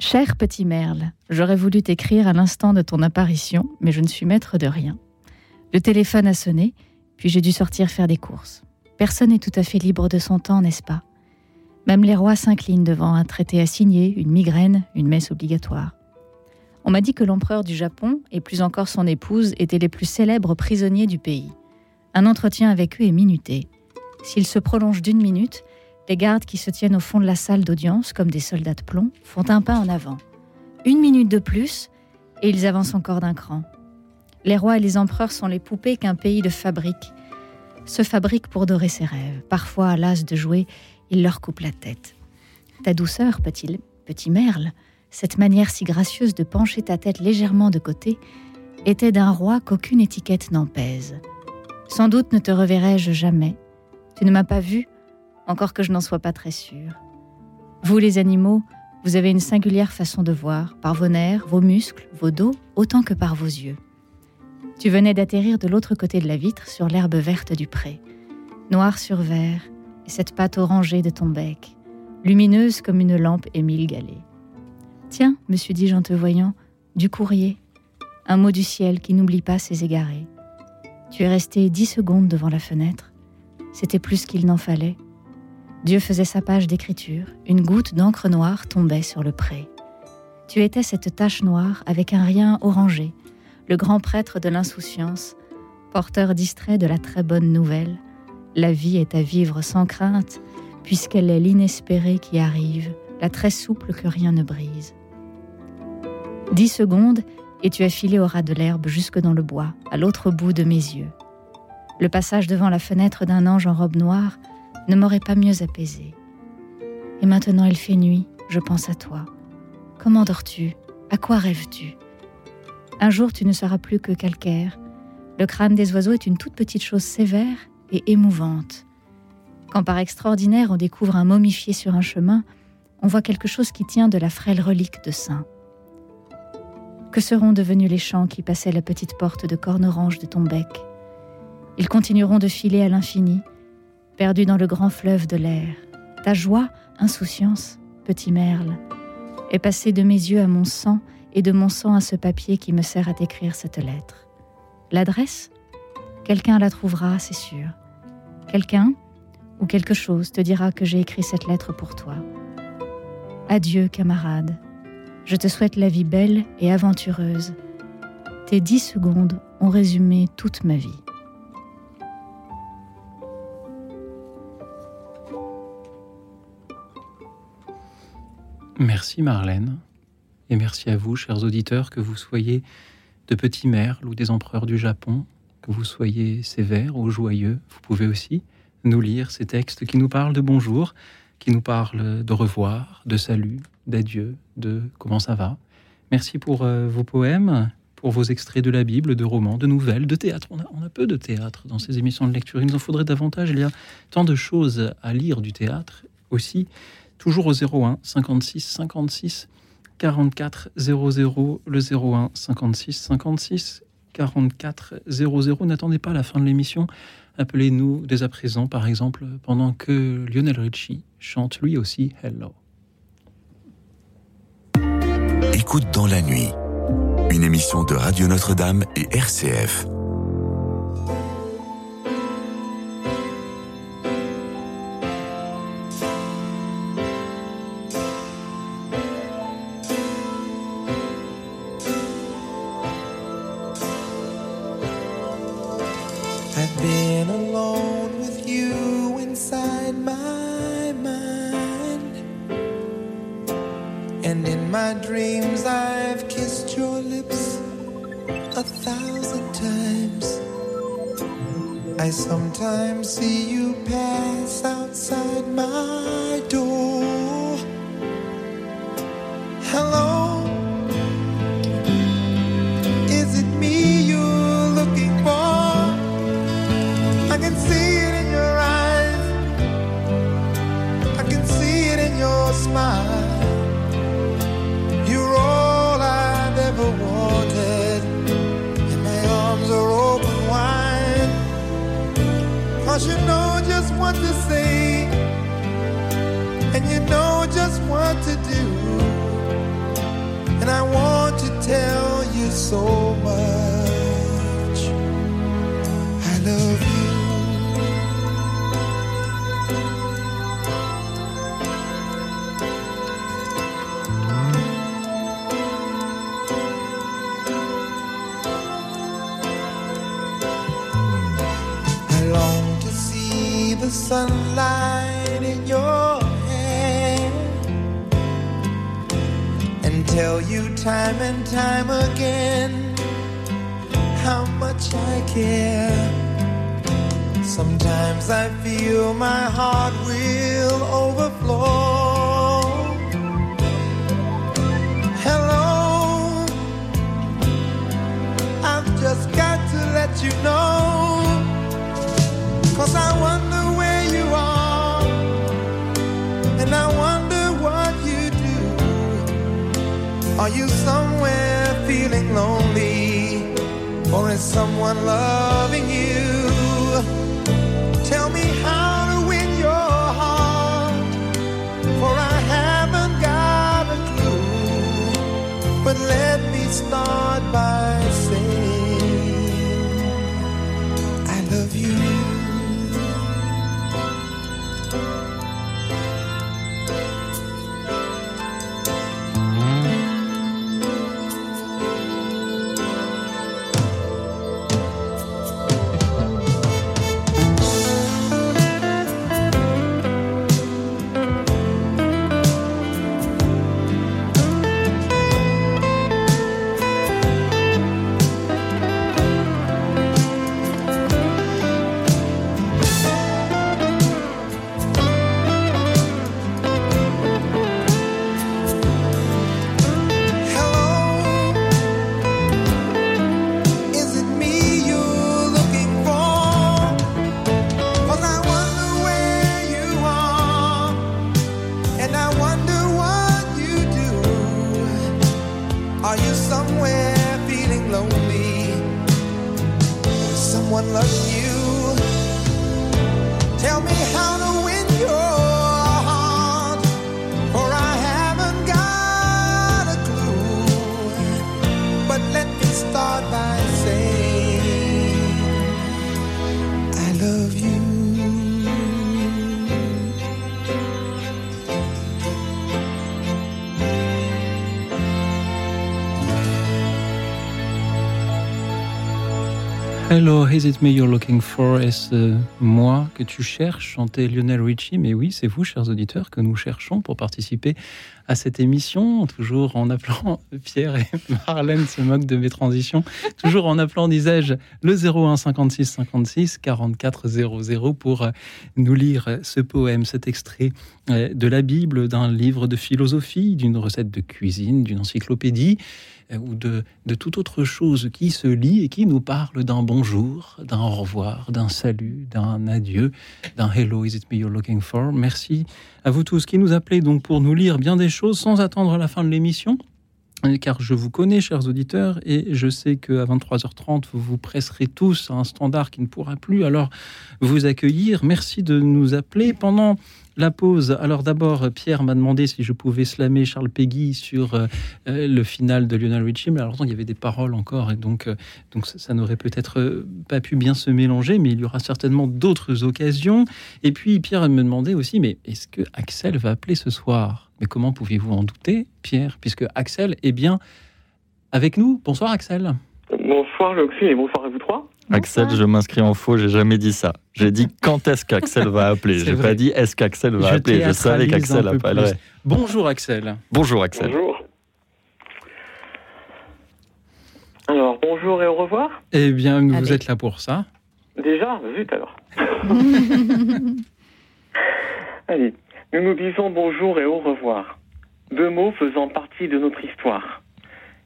Cher petit merle, j'aurais voulu t'écrire à l'instant de ton apparition, mais je ne suis maître de rien. Le téléphone a sonné, puis j'ai dû sortir faire des courses. Personne n'est tout à fait libre de son temps, n'est-ce pas? Même les rois s'inclinent devant un traité à signer, une migraine, une messe obligatoire. On m'a dit que l'empereur du Japon, et plus encore son épouse, étaient les plus célèbres prisonniers du pays. Un entretien avec eux est minuté. S'il se prolonge d'une minute, les gardes qui se tiennent au fond de la salle d'audience, comme des soldats de plomb, font un pas en avant. Une minute de plus, et ils avancent encore d'un cran. Les rois et les empereurs sont les poupées qu'un pays de fabrique se fabrique pour dorer ses rêves. Parfois, l'as de jouer, il leur coupe la tête. Ta douceur, petit, petit merle, cette manière si gracieuse de pencher ta tête légèrement de côté, était d'un roi qu'aucune étiquette n'en pèse. Sans doute ne te reverrai-je jamais. Tu ne m'as pas vu, encore que je n'en sois pas très sûre. Vous, les animaux, vous avez une singulière façon de voir, par vos nerfs, vos muscles, vos dos, autant que par vos yeux. Tu venais d'atterrir de l'autre côté de la vitre, sur l'herbe verte du pré. Noir sur vert, et cette pâte orangée de ton bec, lumineuse comme une lampe Émile Gallet. Tiens, me suis dit en te voyant, du courrier, un mot du ciel qui n'oublie pas ses égarés. Tu es resté dix secondes devant la fenêtre. C'était plus qu'il n'en fallait. Dieu faisait sa page d'écriture, une goutte d'encre noire tombait sur le pré. Tu étais cette tache noire avec un rien orangé, le grand prêtre de l'insouciance, porteur distrait de la très bonne nouvelle. La vie est à vivre sans crainte, puisqu'elle est l'inespéré qui arrive, la très souple que rien ne brise. Dix secondes, et tu as filé au ras de l'herbe jusque dans le bois, à l'autre bout de mes yeux. Le passage devant la fenêtre d'un ange en robe noire ne m'aurait pas mieux apaisé. Et maintenant il fait nuit, je pense à toi. Comment dors-tu? À quoi rêves-tu? Un jour tu ne seras plus que calcaire. Le crâne des oiseaux est une toute petite chose sévère émouvante. Quand par extraordinaire on découvre un momifié sur un chemin, on voit quelque chose qui tient de la frêle relique de saint. Que seront devenus les champs qui passaient la petite porte de corne orange de ton bec? Ils continueront de filer à l'infini, perdus dans le grand fleuve de l'air. Ta joie, insouciance, petit merle, est passée de mes yeux à mon sang et de mon sang à ce papier qui me sert à t'écrire cette lettre. L'adresse? Quelqu'un la trouvera, c'est sûr. Quelqu'un ou quelque chose te dira que j'ai écrit cette lettre pour toi. Adieu, camarade. Je te souhaite la vie belle et aventureuse. Tes dix secondes ont résumé toute ma vie.
Merci Marlène. Et merci à vous, chers auditeurs, que vous soyez de petits merles ou des empereurs du Japon, que vous soyez sévères ou joyeux. Vous pouvez aussi nous lire ces textes qui nous parlent de bonjour, qui nous parlent de revoir, de salut, d'adieu, de comment ça va. Merci pour euh, vos poèmes, pour vos extraits de la Bible, de romans, de nouvelles, de théâtre. On a, on a peu de théâtre dans ces émissions de lecture. Il nous en faudrait davantage. Il y a tant de choses à lire du théâtre aussi. Toujours au 01 56 56 44 00, le 01 56 56 44 00. N'attendez pas la fin de l'émission. Appelez-nous dès à présent, par exemple, pendant que Lionel Richie chante lui aussi Hello.
Écoute dans la nuit, une émission de Radio Notre-Dame et RCF.
Inside my mind. And in my dreams, I've kissed your lips a thousand times. I sometimes see you pass outside my door. so much. I love you. I long to see the sunlight in your hair and tell you time and time again how much I care. Sometimes I feel my heart someone loving you? Tell me how to win your heart, for I haven't got a clue. But let me start Hello, is it me you're looking for?
Est-ce moi que tu cherches? Chantait Lionel Richie. Mais oui, c'est vous, chers auditeurs, que nous cherchons pour participer à cette émission. Toujours en appelant, Pierre et Marlène se moquent de mes transitions. Toujours en appelant, disais-je, le 01 56 56 44 00 pour euh, nous lire ce poème, cet extrait euh, de la Bible, d'un livre de philosophie, d'une recette de cuisine, d'une encyclopédie euh, ou de, de toute autre chose qui se lit et qui nous parle d'un bonjour, d'un au revoir, d'un salut, d'un adieu, d'un hello, is it me you're looking for? Merci à vous tous qui nous appelez donc pour nous lire bien des choses sans attendre la fin de l'émission. Euh, Car je vous connais, chers auditeurs, et je sais qu'à 23h30, vous vous presserez tous à un standard qui ne pourra plus alors vous accueillir. Merci de nous appeler pendant la pause. Alors d'abord, Pierre m'a demandé si je pouvais slammer Charles Peggy sur euh, euh, le final de Lionel Richie, mais alors il y avait des paroles encore, et donc, euh, donc ça, ça n'aurait peut-être pas pu bien se mélanger, mais il y aura certainement d'autres occasions. Et puis Pierre me demandait aussi, mais est-ce que Axel va appeler ce soir? Mais comment pouviez-vous en douter, Pierre, puisque Axel est bien avec nous Bonsoir Axel.
Bonsoir Loxy et bonsoir à vous trois.
Axel, je m'inscris en faux, j'ai jamais dit ça. J'ai dit quand est-ce qu'Axel va appeler? J'ai pas dit est-ce qu'Axel va
Je
appeler? Je savais qu'Axel appellerait.
Bonjour Axel.
Bonjour Axel.
Bonjour. Alors, bonjour et au revoir.
Eh bien, vous
Allez.
êtes là pour ça.
Déjà, zut alors. Allez, nous nous disons bonjour et au revoir. Deux mots faisant partie de notre histoire.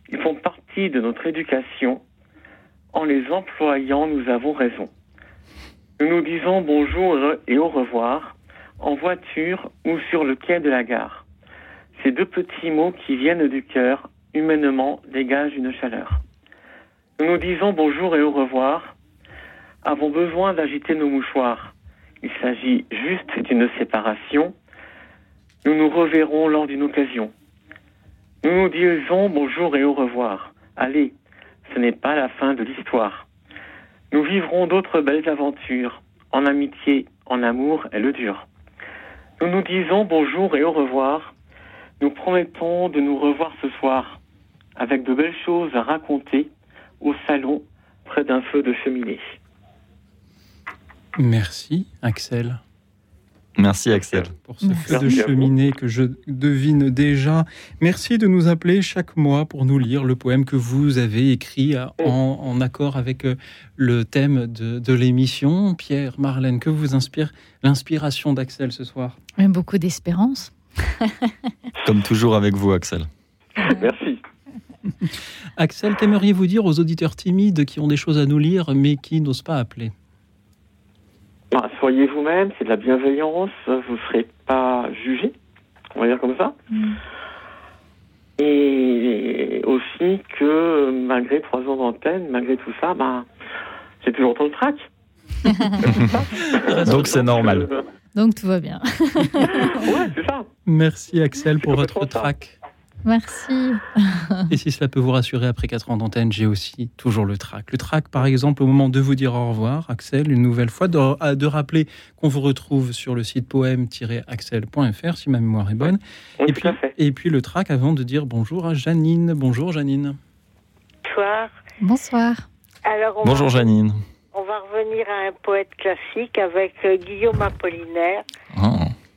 Ils font partie de notre éducation. En les employant, nous avons raison. Nous nous disons bonjour et au revoir en voiture ou sur le quai de la gare. Ces deux petits mots qui viennent du cœur, humainement, dégagent une chaleur. Nous nous disons bonjour et au revoir avons besoin d'agiter nos mouchoirs. Il s'agit juste d'une séparation. Nous nous reverrons lors d'une occasion. Nous nous disons bonjour et au revoir. Allez, ce n'est pas la fin de l'histoire. Nous vivrons d'autres belles aventures. En amitié, en amour et le dur. Nous nous disons bonjour et au revoir. Nous promettons de nous revoir ce soir, avec de belles choses à raconter au salon près d'un feu de cheminée.
Merci Axel.
Merci Axel.
Pour ce
Merci.
feu de cheminée que je devine déjà. Merci de nous appeler chaque mois pour nous lire le poème que vous avez écrit à- en, en accord avec euh, le thème de, de l'émission. Pierre, Marlène, que vous inspire l'inspiration d'Axel ce soir?
Beaucoup d'espérance.
Comme toujours avec vous Axel.
Merci.
Axel, qu'aimeriez-vous dire aux auditeurs timides qui ont des choses à nous lire mais qui n'osent pas appeler?
Bah, soyez vous-même, c'est de la bienveillance, vous ne serez pas jugé, on va dire comme ça.
Mm.
Et aussi que malgré trois ans d'antenne, malgré tout ça, bah, j'ai toujours autant de trac.
Donc c'est normal.
Donc tout va bien.
ouais, c'est ça.
Merci Axel pour votre
complètement ça.
trac.
Merci.
Et si cela peut vous rassurer, après 4 ans d'antenne, j'ai aussi toujours le trac. Le trac, par exemple, au moment de vous dire au revoir, Axel, une nouvelle fois, de, de rappeler qu'on vous retrouve sur le site poème-axel.fr, si ma mémoire est bonne.
Oui,
et, puis, et puis le trac avant de dire bonjour à Janine. Bonjour Janine.
Bonsoir.
Bonsoir.
Alors, on
Bonjour
va,
Janine.
on va revenir à un poète classique avec euh, Guillaume Apollinaire.
Oh.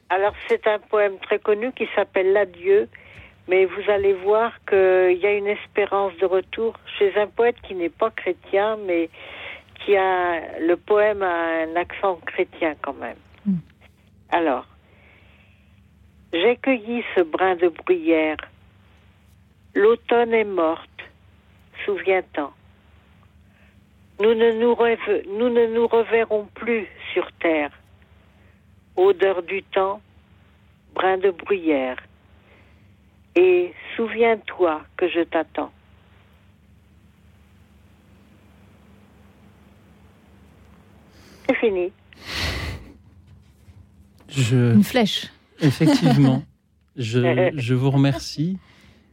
Alors, c'est un poème très connu qui s'appelle L'adieu, mais vous allez voir qu'il y a une espérance de retour chez un poète qui n'est pas chrétien, mais qui a. Le poème a un accent chrétien quand même.
Mm.
Alors, j'ai cueilli ce brin de bruyère. L'automne est morte, souviens-t'en. Nous ne nous, rêve- nous ne nous reverrons plus sur terre. Odeur du temps, brin de bruyère. Et souviens-toi que je t'attends. C'est fini.
Je,
Une flèche.
effectivement, je, je vous remercie,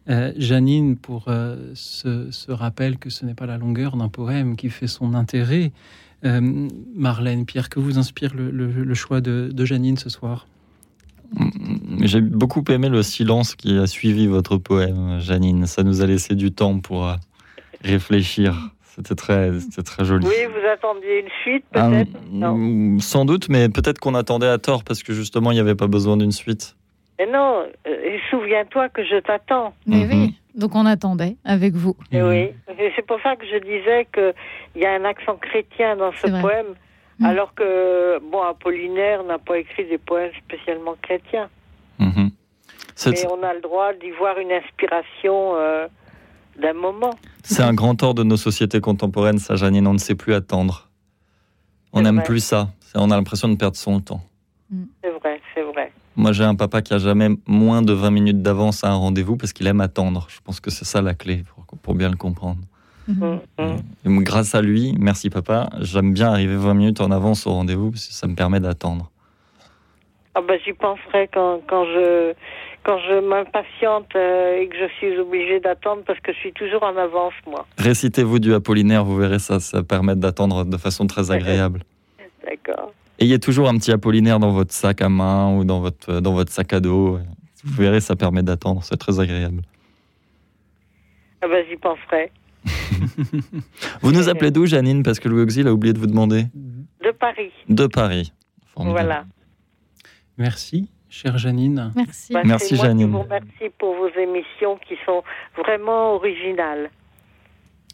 euh, Janine, pour euh, ce, ce rappel que ce n'est pas la longueur d'un poème qui fait son intérêt. Euh, Marlène, Pierre, que vous inspire le, le- le choix de, de Janine ce soir?
J'ai beaucoup aimé le silence qui a suivi votre poème, Janine. Ça nous a laissé du temps pour euh, réfléchir. C'était très, c'était très joli.
Oui, vous attendiez une suite
Ah,
peut-être?
Mm, sans doute, mais peut-être qu'on attendait à tort parce que justement il n'y avait pas besoin d'une suite.
Mais non, euh, souviens-toi que je t'attends.
Mais
Mhm.
oui. Donc on attendait avec vous.
Mhm.
Oui, Et c'est pour ça que je disais qu'il y a un accent chrétien dans ce poème,
Mm.
alors que, bon, Apollinaire n'a pas écrit des poèmes spécialement chrétiens.
Mhm. C'est
Mais on a le droit d'y voir une inspiration euh, d'un moment.
c'est un grand tort de nos sociétés contemporaines, ça, Janine. On ne sait plus attendre. On n'aime plus ça. On a l'impression de perdre son temps.
C'est vrai, c'est vrai.
Moi, j'ai un papa qui a jamais moins de 20 minutes d'avance à un rendez-vous parce qu'il aime attendre. Je pense que c'est ça la clé pour, pour bien le comprendre.
Mhm.
Mm, mm.
Grâce à lui, merci papa, j'aime bien arriver 20 minutes en avance au rendez-vous parce que ça me permet d'attendre.
Ah ben, j'y penserai quand, quand je quand je m'impatiente euh, et que je suis obligée d'attendre parce que je suis toujours en avance, moi.
Récitez-vous du Apollinaire, vous verrez ça, ça permet d'attendre de façon très agréable.
D'accord.
Ayez toujours un petit Apollinaire dans votre sac à main ou dans votre, dans votre sac à dos. Vous verrez, ça permet d'attendre, c'est très agréable.
Ah ben, j'y penserai.
Vous nous appelez d'où, Janine Parce que Louis Auxil a oublié de vous demander.
De Paris.
De Paris. Formidable.
Voilà.
Merci, chère Janine.
Merci.
Bah,
Merci,
moi
Janine.
Qui vous remercie pour vos émissions qui sont vraiment originales.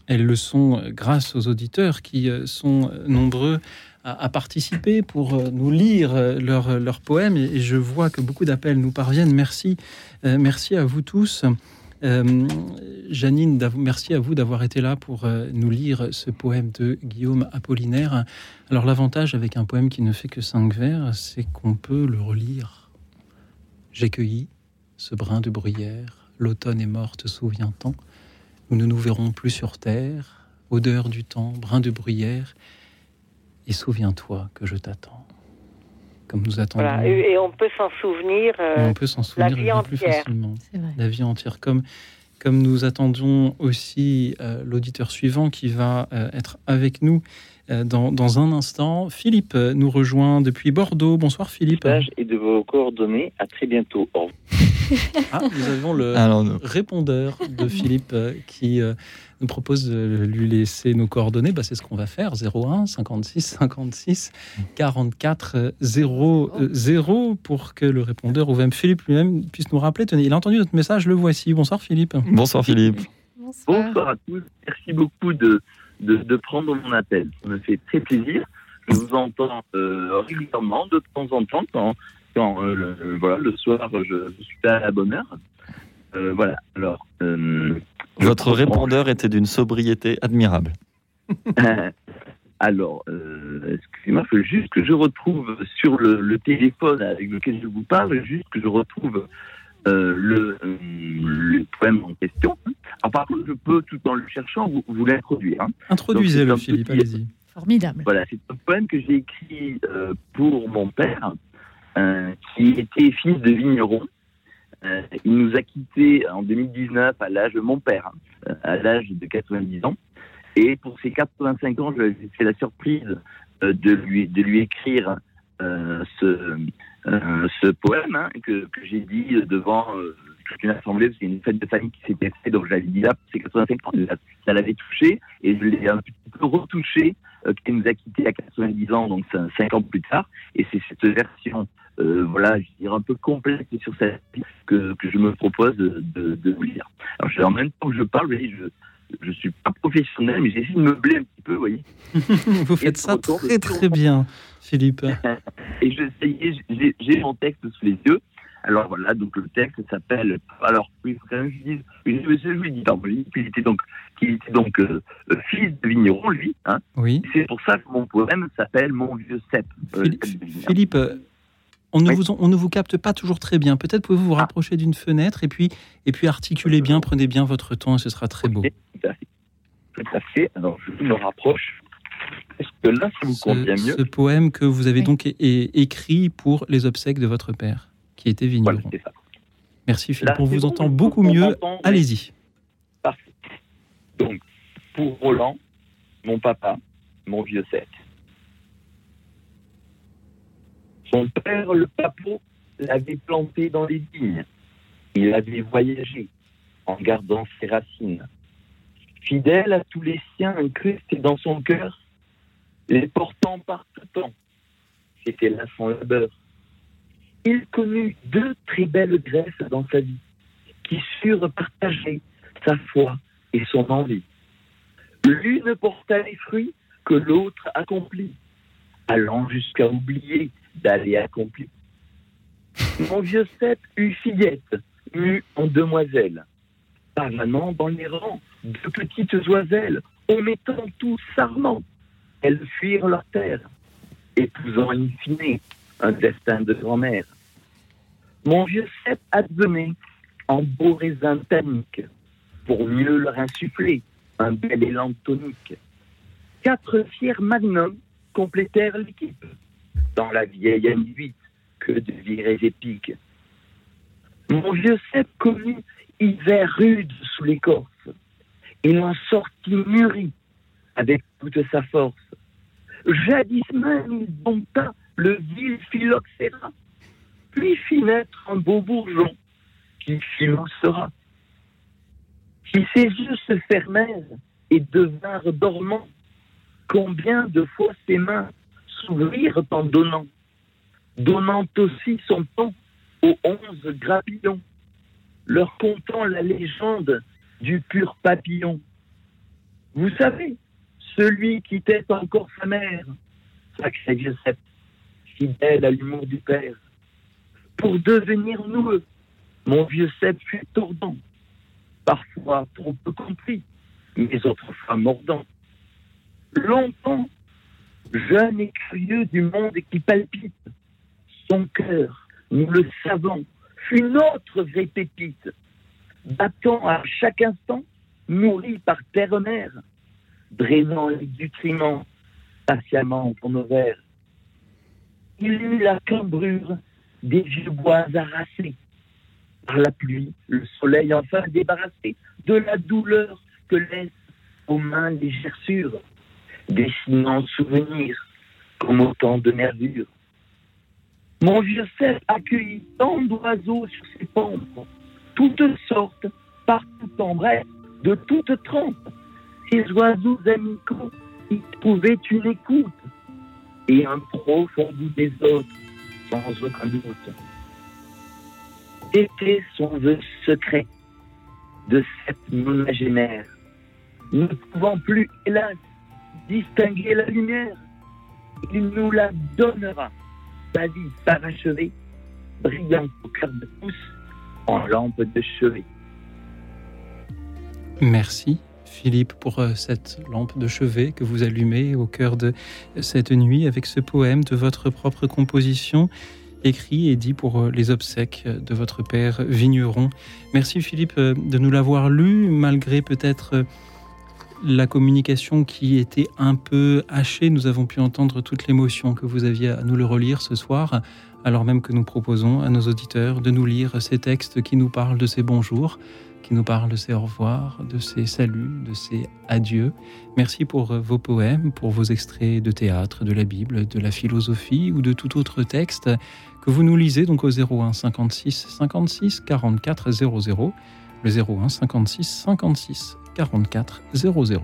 Elles le sont euh, grâce aux auditeurs qui euh, sont euh, nombreux à, à participer pour euh, nous lire euh, leurs leurs poèmes. Et, et je vois que beaucoup d'appels nous parviennent. Merci, Euh, merci à vous tous. Euh, Janine, merci à vous d'avoir été là pour euh, nous lire ce poème de Guillaume Apollinaire. Alors l'avantage avec un poème qui ne fait que cinq vers, c'est qu'on peut le relire. J'ai cueilli ce brin de bruyère, l'automne est mort, te souviens-t'en nous ne nous verrons plus sur terre, odeur du temps, brin de bruyère, et souviens-toi que je t'attends. Comme nous attendons,
Voilà. Et, et on peut s'en souvenir. euh,
on peut s'en souvenir
vie
bien plus
entière.
facilement.
C'est vrai.
La vie entière, comme, comme nous attendons aussi euh, l'auditeur suivant qui va euh, être avec nous euh, dans, dans un instant. Philippe nous rejoint depuis Bordeaux. Bonsoir Philippe.
et de vos coordonnées. À très bientôt. Au revoir.
Ah, nous avons le
Alors,
répondeur de Philippe euh, qui euh, nous propose de lui laisser nos coordonnées, bah, c'est ce qu'on va faire. 01 56 56 44 00 pour que le répondeur ou même Philippe lui-même puisse nous rappeler. Tenez, il a entendu notre message, le voici. Bonsoir Philippe.
Bonsoir Philippe.
Bonsoir à tous. Merci beaucoup de, de, de prendre mon appel. Ça me fait très plaisir. Je vous entends euh, régulièrement, de temps en temps, quand, quand euh, le, voilà, le soir, je, je suis pas à la bonne heure. Euh, voilà. Alors, euh,
Votre répondeur était d'une sobriété admirable.
Alors, euh, excusez-moi, il faut juste que je retrouve sur le, le téléphone avec lequel je vous parle, juste que je retrouve euh, le, euh, le poème en question. Alors, par contre, je peux, tout en le cherchant, vous, vous l'introduire. hein.
Introduisez-le, Philippe,
petit-
allez-y.
Formidable.
Voilà, c'est un poème que j'ai écrit euh, pour mon père, euh, qui était fils de vigneron. Euh, il nous a quittés en 2019 à l'âge de mon père, hein, à l'âge de 90 ans. Et pour ses 85 ans, j'ai fait la surprise euh, de, lui, de lui écrire euh, ce, poème hein, que, j'ai dit devant toute une assemblée, parce qu'il y a une fête de famille qui s'était faite, donc j'avais dit là, pour ses 85 ans, ça- l'avait touché, et je l'ai un petit peu retouché, qui nous a quittés à 90 ans, donc c'est 5 ans plus tard, et c'est cette version, euh, voilà, je dirais un peu complète sur cette que, que je me propose de, de, de vous lire. Alors, je- en même temps que je parle, vous voyez, je je suis pas professionnel, mais j'essaie de meubler un petit peu, vous voyez.
Vous faites ça très très bien, Philippe.
Et je essayais, j'ai- mon texte sous les yeux. Alors voilà, donc le texte s'appelle. Alors oui, quand même je dise. Je, lui dis, pardon, dis qu'il était donc, qu'il était donc euh, euh, fils de vigneron, lui. Hein.
Oui.
C'est pour ça que mon poème s'appelle Mon vieux cep. Euh,
Philippe, euh, on ne, vous, on ne vous capte pas toujours très bien. Peut-être pouvez-vous vous rapprocher d'une fenêtre et puis, et puis articuler bien, prenez bien votre temps et ce sera très beau.
Tout à fait. Tout à fait. Alors je me rapproche. Est-ce que là, ça vous convient
Ce,
mieux?
ce poème que vous avez donc écrit pour les obsèques de votre père, qui était vigneron.
ça.
Merci Philippe, on vous
bon,
entend beaucoup mieux. Allez-y.
Parfait. Donc, pour Roland, mon papa, mon vieux sec. Son père, le papot, l'avait planté dans les vignes. Il avait voyagé en gardant ses racines. Fidèle à tous les siens incrustés dans son cœur, les portant par tout. C'était là son labeur. Il connut deux très belles greffes dans sa vie, qui surent partager sa foi et son envie. L'une porta les fruits que l'autre accomplit, allant jusqu'à oublier d'aller accomplir. Mon vieux cep eut fillette, mue en demoiselle, pavanant dans les rangs de petites oiselles, omettant tout sarment, elles fuirent leur terre, épousant in fine un destin de grand-mère. Mon vieux cep advenait en beau raisin tannique, pour mieux leur insuffler un bel élan tonique. Quatre fiers magnums complétèrent l'équipe, dans la vieille M8 que de virées épiques. Mon vieux cep connut hiver rude sous l'écorce, il en sortit mûri avec toute sa force. Jadis même il dompta le vil phylloxéra, puis fit naître un beau bourgeon qui sera. Si ses yeux se fermèrent et devinrent dormants, combien de fois ses mains en donnant, donnant aussi son temps aux onze grappillons, leur contant la légende du pur papillon. Vous savez, celui qui était encore sa mère, sacré Joseph, fidèle à l'humour du père, pour devenir noueux, mon vieux Seb fut tordant, parfois trop peu compris, mais autrefois mordant. Longtemps, jeune et curieux du monde qui palpite, son cœur, nous le savons, fut notre vraie pépite, battant à chaque instant, nourri par terre-mère, drainant les nutriments patiemment pour nos vers. Il eut la cambrure des vieux bois harassés, par la pluie, le soleil enfin débarrassé de la douleur que laissent aux mains les gerçures, dessinant souvenirs comme autant de nervures. Mon vieux cerf accueillit tant d'oiseaux sur ses pentes, toutes sortes, partout en bref, de toutes trempes, ces oiseaux amicaux y trouvaient une écoute et un profond goût des autres, sans aucun doute. C'était son vœu secret de cette nonagénaire, ne pouvant plus, hélas, distinguer la lumière. Il nous la donnera, sa vie parachevée, brillante au cœur de tous, en lampe de chevet.
Merci Philippe pour euh, cette lampe de chevet que vous allumez au cœur de cette nuit avec ce poème de votre propre composition écrit et dit pour euh, les obsèques de votre père vigneron. Merci Philippe euh, de nous l'avoir lu malgré peut-être la communication qui était un peu hachée. Nous avons pu entendre toute l'émotion que vous aviez à nous le relire ce soir, alors même que nous proposons à nos auditeurs de nous lire ces textes qui nous parlent de ces bons jours qui nous parle de ses au revoir, de ses saluts, de ses adieux. Merci pour vos poèmes, pour vos extraits de théâtre, de la Bible, de la philosophie ou de tout autre texte que vous nous lisez donc au 01 56 56 44 00, le 01 56 56 44 00.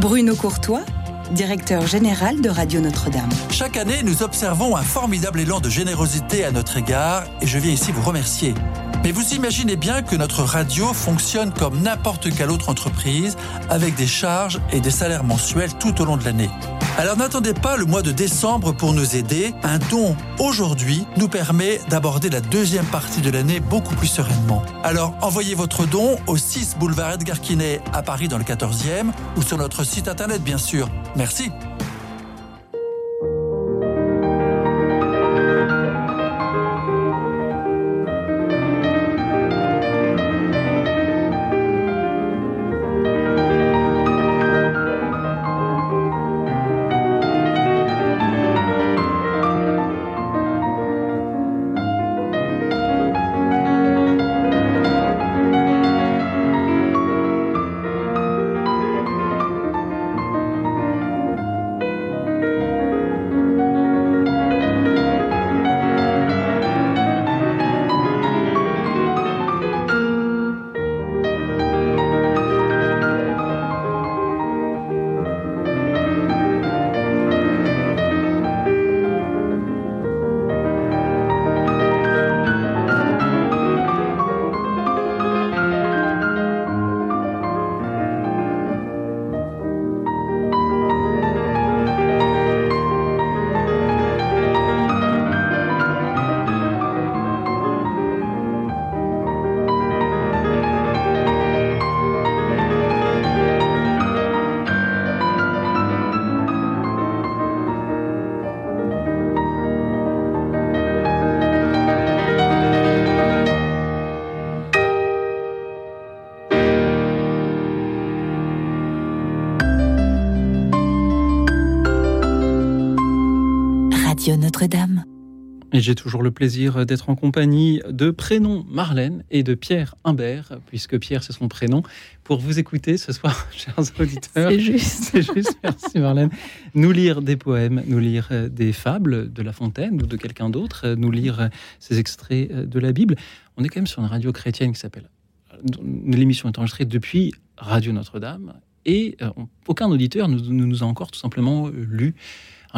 Bruno Courtois, directeur général de Radio Notre-Dame.
Chaque année, nous observons un formidable élan de générosité à notre égard et je viens ici vous remercier. Mais vous imaginez bien que notre radio fonctionne comme n'importe quelle autre entreprise avec des charges et des salaires mensuels tout au long de l'année. Alors n'attendez pas le mois de décembre pour nous aider. Un don aujourd'hui nous permet d'aborder la deuxième partie de l'année beaucoup plus sereinement. Alors envoyez votre don au 6 boulevard Edgar Quinet à Paris dans le 14e ou sur notre site internet bien sûr. Merci.
Et j'ai toujours le plaisir d'être en compagnie de prénom Marlène et de Pierre Imbert, puisque Pierre c'est son prénom, pour vous écouter ce soir, chers auditeurs.
C'est juste.
C'est juste, merci Marlène. Nous lire des poèmes, nous lire euh, des fables de La Fontaine ou de quelqu'un d'autre, euh, nous lire euh, ces extraits de la Bible. On est quand même sur une radio chrétienne qui s'appelle. L'émission est enregistrée depuis Radio Notre-Dame et aucun auditeur ne nous, nous, a encore tout simplement lu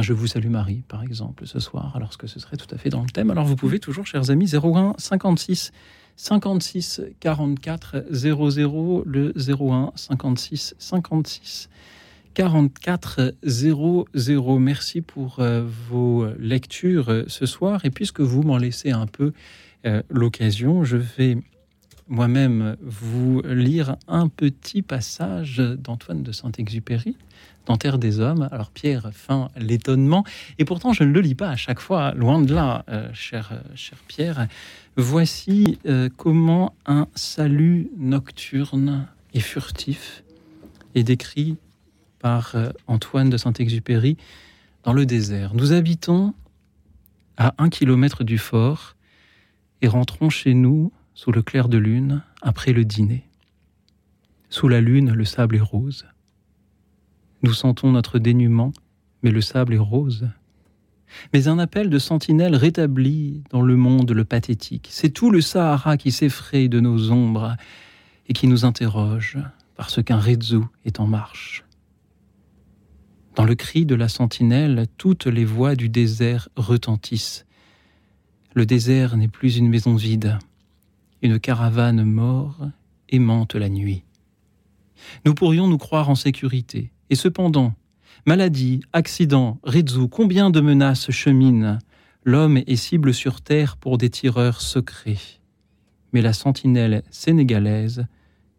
Je vous salue Marie, par exemple, ce soir, alors que ce serait tout à fait dans le thème. Alors vous pouvez toujours, chers amis, 01 56 56 44 00, le 01 56 56 44 00. Merci pour euh, vos lectures euh, ce soir. Et puisque vous m'en laissez un peu euh, l'occasion, je vais moi-même vous lire un petit passage d'Antoine de Saint-Exupéry dans Terre des Hommes. Alors Pierre feint l'étonnement, et pourtant je ne le lis pas à chaque fois, loin de là, euh, cher, cher Pierre. Voici euh, comment un salut nocturne et furtif est décrit par euh, Antoine de Saint-Exupéry dans le désert. Nous habitons à un kilomètre du fort et rentrons chez nous sous le clair de lune après le dîner. Sous la lune, le sable est rose. Nous sentons notre dénuement, mais le sable est rose. Mais un appel de sentinelle rétablit dans le monde le pathétique. C'est tout le Sahara qui s'effraie de nos ombres et qui nous interroge parce qu'un Rezou est en marche. Dans le cri de la sentinelle, toutes les voix du désert retentissent. Le désert n'est plus une maison vide, une caravane mort aimante la nuit. Nous pourrions nous croire en sécurité, et cependant, maladie, accident, Rezou, combien de menaces cheminent L'homme est cible sur terre pour des tireurs secrets. Mais la sentinelle sénégalaise,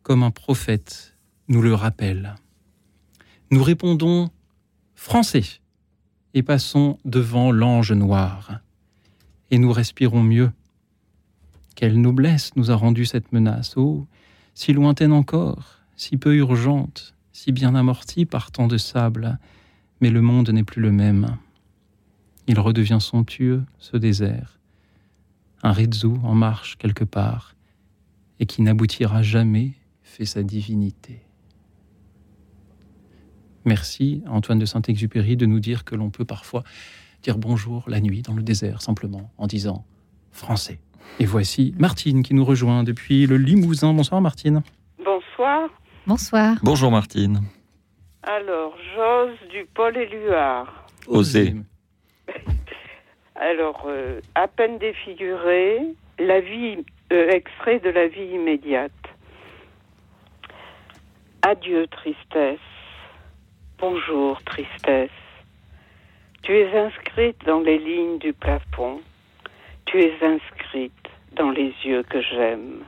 comme un prophète, nous le rappelle. Nous répondons français et passons devant l'ange noir. Et nous respirons mieux. Quelle noblesse nous a rendu cette menace, oh, si lointaine encore, si peu urgente, si bien amortie par tant de sable, mais le monde n'est plus le même. Il redevient somptueux, ce désert, un Rizou en marche quelque part, et qui n'aboutira jamais fait sa divinité. Merci Antoine de Saint-Exupéry de nous dire que l'on peut parfois dire bonjour la nuit dans le désert simplement en disant français. Et voici Martine qui nous rejoint depuis le Limousin. Bonsoir Martine.
Bonsoir.
Bonsoir.
Bonjour Martine.
Alors, j'ose du Paul Éluard.
Osez.
Alors, euh, à peine défiguré, la vie, euh, extrait de la vie immédiate. Adieu, tristesse. Bonjour, tristesse. Tu es inscrite dans les lignes du plafond. Tu es inscrite dans les yeux que j'aime.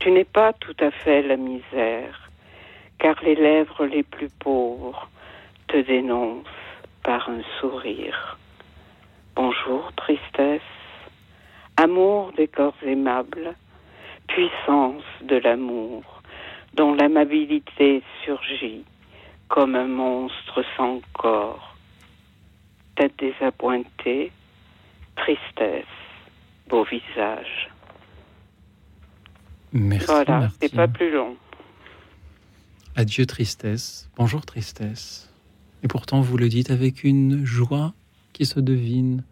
Tu n'es pas tout à fait la misère, car les lèvres les plus pauvres te dénoncent par un sourire. Bonjour, tristesse. Amour des corps aimables, puissance de l'amour, dont l'amabilité surgit comme un monstre sans corps. Tête désappointée, tristesse, beau visage.
Merci
voilà, c'est pas plus long.
Adieu tristesse. Bonjour tristesse. Et pourtant vous le dites avec une joie qui se devine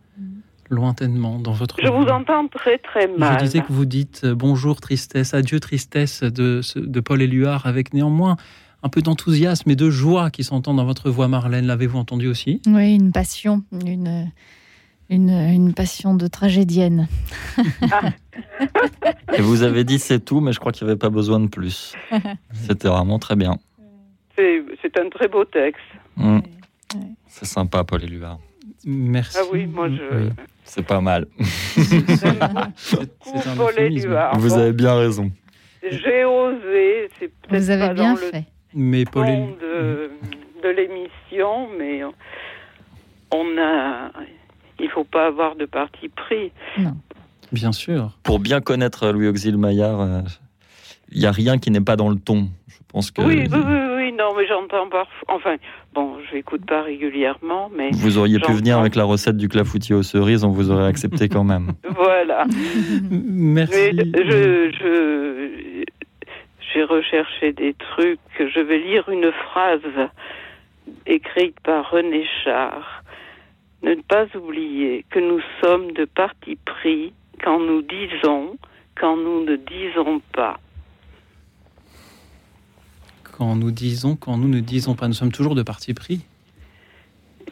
lointainement dans votre
Je vous
voix.
entends très très
Je
mal.
disais que vous dites euh, bonjour tristesse, adieu tristesse de, de Paul Éluard avec néanmoins un peu d'enthousiasme et de joie qui s'entend dans votre voix Marlène. L'avez-vous entendu aussi?
Oui, une passion, une, une, une passion de tragédienne.
Et vous avez dit c'est tout, mais je crois qu'il n'y avait pas besoin de plus. C'était vraiment très bien.
C'est un très beau texte.
Mm. C'est sympa, Paul Éluard.
Merci.
Ah oui, moi je.
Oui.
C'est pas mal.
C'est un.
Éluard.
Vous avez bien raison.
J'ai osé,
Vous avez
pas
bien
dans le
fait.
Mais Paul
de, de l'émission, mais on a. Il faut pas avoir de parti pris.
Bien sûr.
Pour bien connaître Louis Auxil Maillard, euh, il n'y a rien qui n'est pas dans le ton. Je pense que
Oui, oui, oui, oui, non, mais j'entends parfois. Enfin, bon, je n'écoute pas régulièrement, mais.
vous auriez pu venir avec la recette du clafoutis aux cerises, on vous aurait accepté quand même.
Voilà.
Merci.
Mais je, je, j'ai recherché des trucs. Je vais lire une phrase écrite par René Char. Ne pas oublier que nous sommes de parti pris quand nous disons, quand nous ne disons pas.
Quand nous disons, quand nous ne disons pas, nous sommes toujours de parti pris.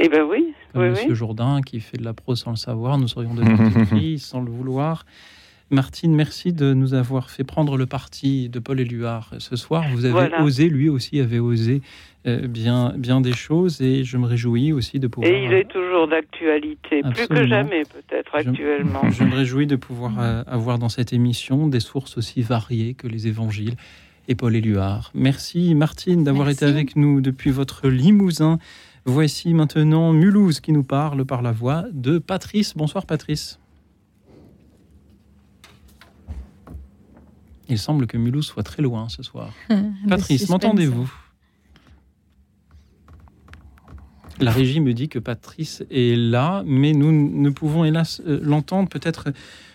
Eh ben oui,
Comme
oui,
Monsieur
oui.
Jourdain qui fait de la prose sans le savoir, nous serions de parti pris sans le vouloir. Martine, merci de nous avoir fait prendre le parti de Paul Éluard ce soir. Vous avez
Voilà.
osé, lui aussi avait osé euh, bien, bien des choses et je me réjouis aussi de pouvoir.
Et il est toujours
toujours d'actualité, plus que jamais peut-être actuellement.
Je me réjouis de pouvoir euh, avoir dans cette émission des sources aussi variées que les évangiles et Paul Éluard. Merci Martine d'avoir été avec nous depuis votre Limousin. Voici maintenant Mulhouse qui nous parle par la voix de Patrice. Bonsoir Patrice. Il semble que Mulhouse soit très loin ce soir. Patrice, m'entendez-vous? La régie me dit que Patrice est là, mais nous ne pouvons hélas euh, l'entendre. Peut-être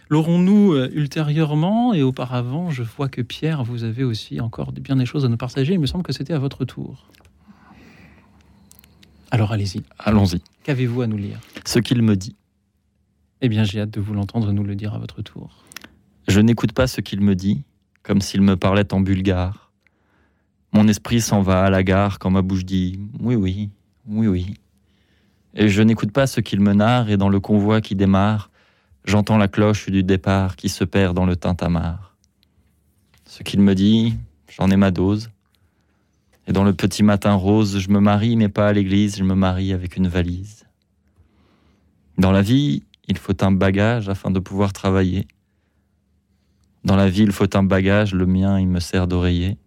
l'aurons-nous euh, ultérieurement et auparavant. Je vois que Pierre, vous avez aussi encore bien des choses à nous partager. Il me semble que c'était à votre tour. Alors allez-y.
Allons-y.
Qu'avez-vous à nous lire?
Ce qu'il me dit.
Eh bien, j'ai hâte de vous l'entendre nous le dire à votre tour.
Je n'écoute pas ce qu'il me dit, comme s'il me parlait en bulgare. Mon esprit s'en va à la gare quand ma bouche dit oui, oui, oui, oui. Et je n'écoute pas ce qu'il me narre, et dans le convoi qui démarre, j'entends la cloche du départ qui se perd dans le tintamarre. Ce qu'il me dit, j'en ai ma dose. Et dans le petit matin rose, je me marie, mais pas à l'église, je me marie avec une valise. Dans la vie, il faut un bagage afin de pouvoir travailler. Dans la vie, il faut un bagage, le mien, il me sert d'oreiller.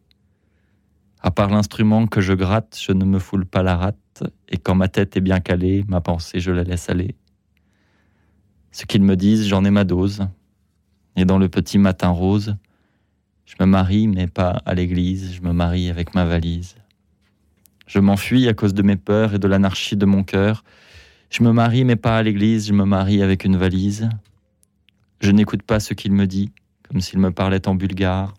À part l'instrument que je gratte, je ne me foule pas la rate, et quand ma tête est bien calée, ma pensée, je la laisse aller. Ce qu'ils me disent, j'en ai ma dose. Et dans le petit matin rose, je me marie, mais pas à l'église, je me marie avec ma valise. Je m'enfuis à cause de mes peurs et de l'anarchie de mon cœur. Je me marie, mais pas à l'église, je me marie avec une valise. Je n'écoute pas ce qu'il me dit, comme s'il me parlait en bulgare.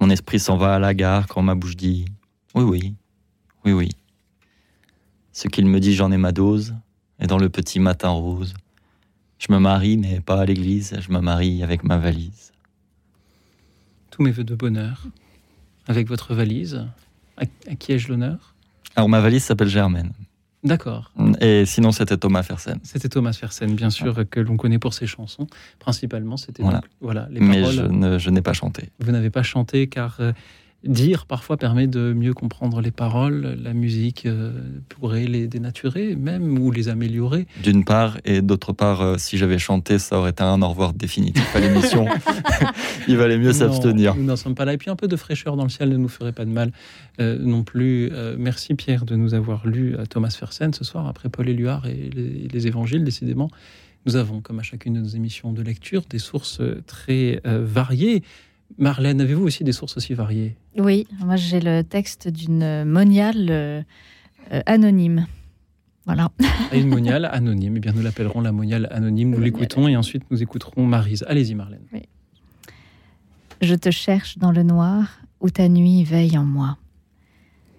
Mon esprit s'en va à la gare quand ma bouche dit Oui, oui, oui, oui. Ce qu'il me dit, j'en ai ma dose, et dans le petit matin rose, je me marie, mais pas à l'église, je me marie avec ma valise.
Tous mes voeux de bonheur avec votre valise. À, à qui ai-je l'honneur?
Alors, ma valise s'appelle Germaine.
D'accord.
Et sinon, c'était Thomas Fersen.
C'était Thomas Fersen, bien sûr, que l'on connaît pour ses chansons. Principalement, c'était
Voilà.
voilà, les
Mais
paroles.
je ne- je n'ai pas chanté.
Vous n'avez pas chanté car euh, dire parfois permet de mieux comprendre les paroles. La musique euh, pourrait les dénaturer même ou les améliorer.
D'une part, et d'autre part, euh, si j'avais chanté, ça aurait été un au revoir définitif à l'émission. Il valait mieux s'abstenir.
Nous n'en sommes pas là. Et puis un peu de fraîcheur dans le ciel ne nous ferait pas de mal euh, non plus. Euh, merci Pierre de nous avoir lu à Thomas Fersen ce soir, après Paul Éluard et les, les évangiles, décidément. Nous avons, comme à chacune de nos émissions de lecture, des sources très euh, variées. Marlène, avez-vous aussi des sources aussi variées?
Oui, moi j'ai le texte d'une moniale euh, euh, anonyme. Voilà.
à une moniale anonyme. Eh bien, nous l'appellerons la moniale anonyme. Nous l'écoutons et ensuite nous écouterons Marise. Allez-y, Marlène.
Je te cherche dans le noir où ta nuit veille en moi.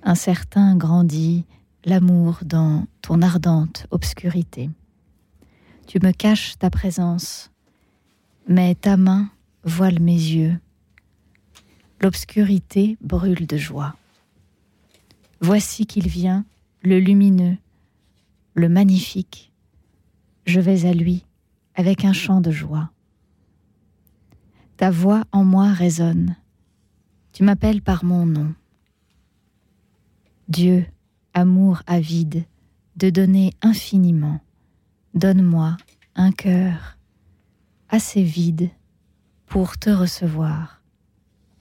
Incertain grandit l'amour dans ton ardente obscurité. Tu me caches ta présence, mais ta main voile mes yeux. L'obscurité brûle de joie. Voici qu'il vient, le lumineux, le magnifique. Je vais à lui avec un chant de joie. Ta voix en moi résonne. Tu m'appelles par mon nom. Dieu, amour avide, de donner infiniment, donne-moi un cœur assez vide pour te recevoir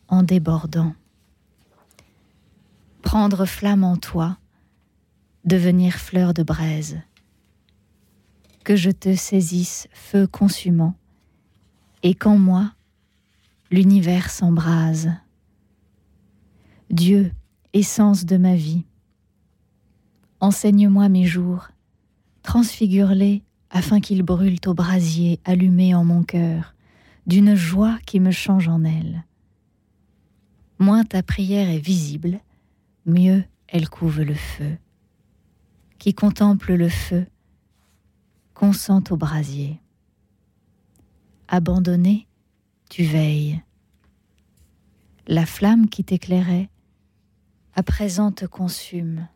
en débordant. Prendre flamme en toi, devenir fleur de braise. Que je te saisisse feu consumant et qu'en moi l'univers s'embrase. Dieu, essence de ma vie, enseigne-moi mes jours, transfigure-les afin qu'ils brûlent au brasier allumé en mon cœur, d'une joie qui me change en elle. Moins ta prière est visible, mieux elle couve le feu. Qui contemple le feu, consent au brasier. Abandonné, tu veilles. La flamme qui t'éclairait, à présent te consume.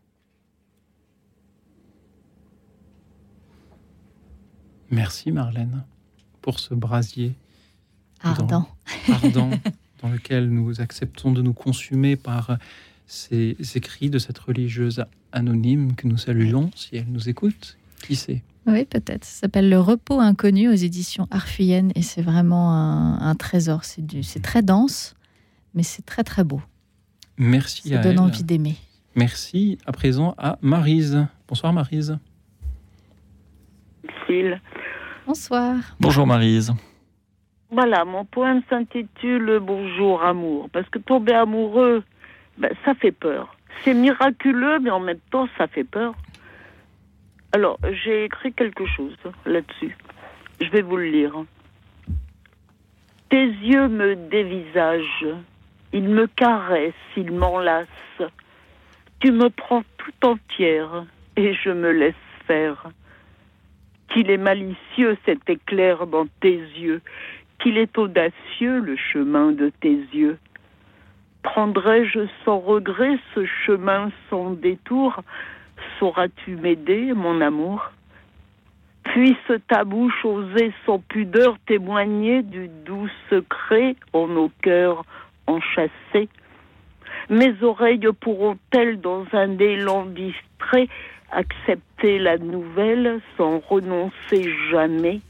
Merci, Marlène, pour ce brasier
Ardent.
dans- ardent dans lequel nous acceptons de nous consumer par ces écrits de cette religieuse anonyme que nous saluons, si elle nous écoute. Qui sait
Oui, peut-être. Ça s'appelle Le repos inconnu aux éditions Arfuyen et c'est vraiment un, un trésor. C'est du- c'est très dense, mais c'est très très beau.
Merci
Ça
à
donne
elle.
envie d'aimer.
Merci à présent à Marise. Bonsoir Marise.
Bonsoir.
Bonjour Marise.
Voilà, mon poème s'intitule Bonjour amour, parce que tomber amoureux, ben, ça fait peur. C'est miraculeux, mais en même temps, ça fait peur. Alors, j'ai écrit quelque chose là-dessus. Je vais vous le lire. Tes yeux me dévisagent, ils me caressent, ils m'enlacent. Tu me prends tout entière et je me laisse faire. Qu'il est malicieux cet éclair dans tes yeux, qu'il est audacieux le chemin de tes yeux. Prendrai-je sans regret ce chemin sans détour? Sauras-tu m'aider, mon amour? Puisse ta bouche oser sans pudeur témoigner du doux secret en nos cœurs enchâssés. Mes oreilles pourront-elles, dans un élan distrait, accepter la nouvelle sans renoncer jamais?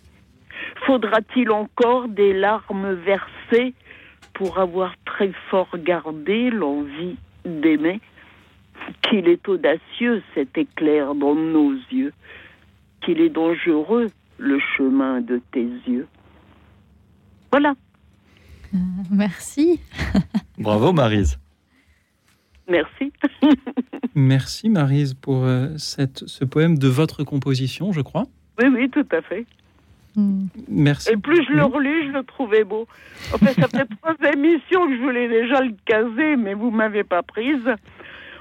Faudra-t-il encore des larmes versées pour avoir très fort gardé l'envie d'aimer Qu'il est audacieux cet éclair dans nos yeux, qu'il est dangereux le chemin de tes yeux. Voilà,
Merci.
Bravo Marise.
merci.
Merci Marise pour euh, cette, ce poème de votre composition, je crois.
Oui, oui, tout à fait.
Merci.
Et plus je le relis, je le trouvais beau. En fait, ça fait trois émissions que je voulais déjà le caser, mais vous m'avez pas prise.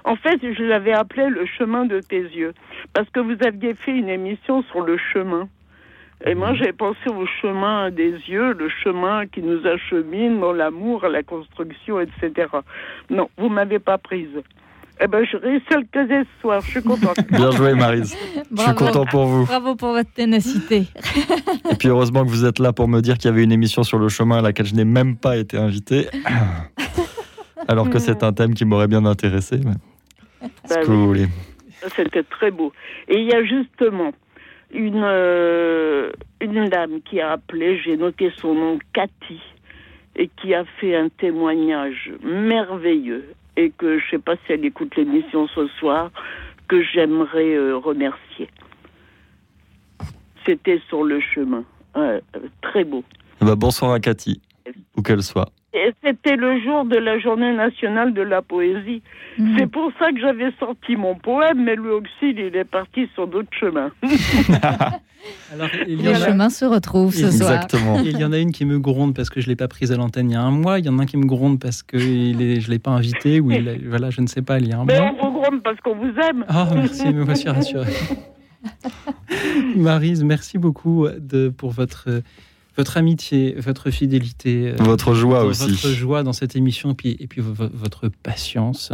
En fait, je l'avais appelé Le chemin de tes yeux, parce que vous aviez fait une émission sur le chemin. Et moi, j'ai pensé au chemin des yeux, le chemin qui nous achemine dans l'amour, la construction, etc. Non, vous m'avez pas prise. Eh ben, je réussi à le caser ce soir. Je suis contente.
Bien joué Marise. Je suis
Bravo.
content pour vous.
Bravo pour votre ténacité.
Et puis heureusement que vous êtes là pour me dire qu'il y avait une émission sur le chemin à laquelle je n'ai même pas été invité. Alors que c'est un thème qui m'aurait bien intéressé. mais C'est ce que vous voulez.
C'était très beau. Et il y a justement une, euh, une dame qui a appelé, j'ai noté son nom, Cathy, et qui a fait un témoignage merveilleux, et que je ne sais pas si elle écoute l'émission ce soir, que j'aimerais euh, remercier. C'était sur le chemin. Ouais, euh, très beau.
Eh ben, bonsoir à Cathy, où qu'elle soit.
C'était le jour de la journée nationale de la poésie. C'est pour ça que j'avais sorti mon poème, mais lui aussi, il est parti sur d'autres chemins.
Alors, il y
Les
en a-
chemins se retrouvent ce soir.
Il y en a une qui me gronde parce que je ne l'ai pas prise à l'antenne il y a un mois. Il y en a un qui me gronde parce que il est, je ne l'ai pas invité. Ou il voilà, je ne sais pas, il y a un
Mais
mois.
on vous gronde parce qu'on vous aime.
Ah, merci, me voici rassuré. Marise, merci beaucoup de, pour votre, votre amitié, votre fidélité. euh,
Votre joie aussi.
Votre joie dans cette émission et puis, et puis vo- vo- votre patience.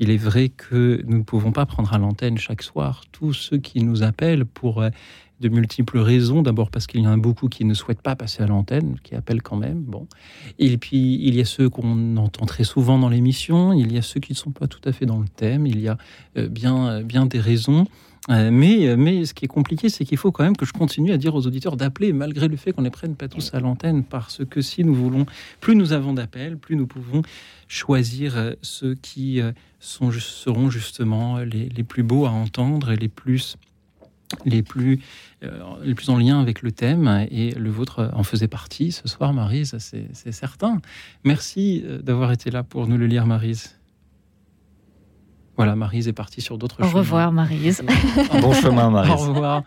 Il est vrai que nous ne pouvons pas prendre à l'antenne chaque soir tous ceux qui nous appellent pour euh, de multiples raisons. D'abord parce qu'il y en a beaucoup qui ne souhaitent pas passer à l'antenne, qui appellent quand même. Bon. Et puis il y a ceux qu'on entend très souvent dans l'émission. Il y a ceux qui ne sont pas tout à fait dans le thème. Il y a euh, bien, bien des raisons. Euh, mais, mais ce qui est compliqué, c'est qu'il faut quand même que je continue à dire aux auditeurs d'appeler, malgré le fait qu'on ne les prenne pas tous à l'antenne, parce que si nous voulons, plus nous avons d'appels, plus nous pouvons choisir euh, ceux qui euh, seront justement les, plus beaux à entendre et les plus les plus, euh, les plus en lien avec le thème, et le vôtre en faisait partie ce soir, Marise, c'est certain. Merci euh, d'avoir été là pour nous le lire, Marise. Voilà, Marise est partie sur d'autres
Au
chemins.
revoir, Marise.
Bon chemin, Maryse.
Au revoir.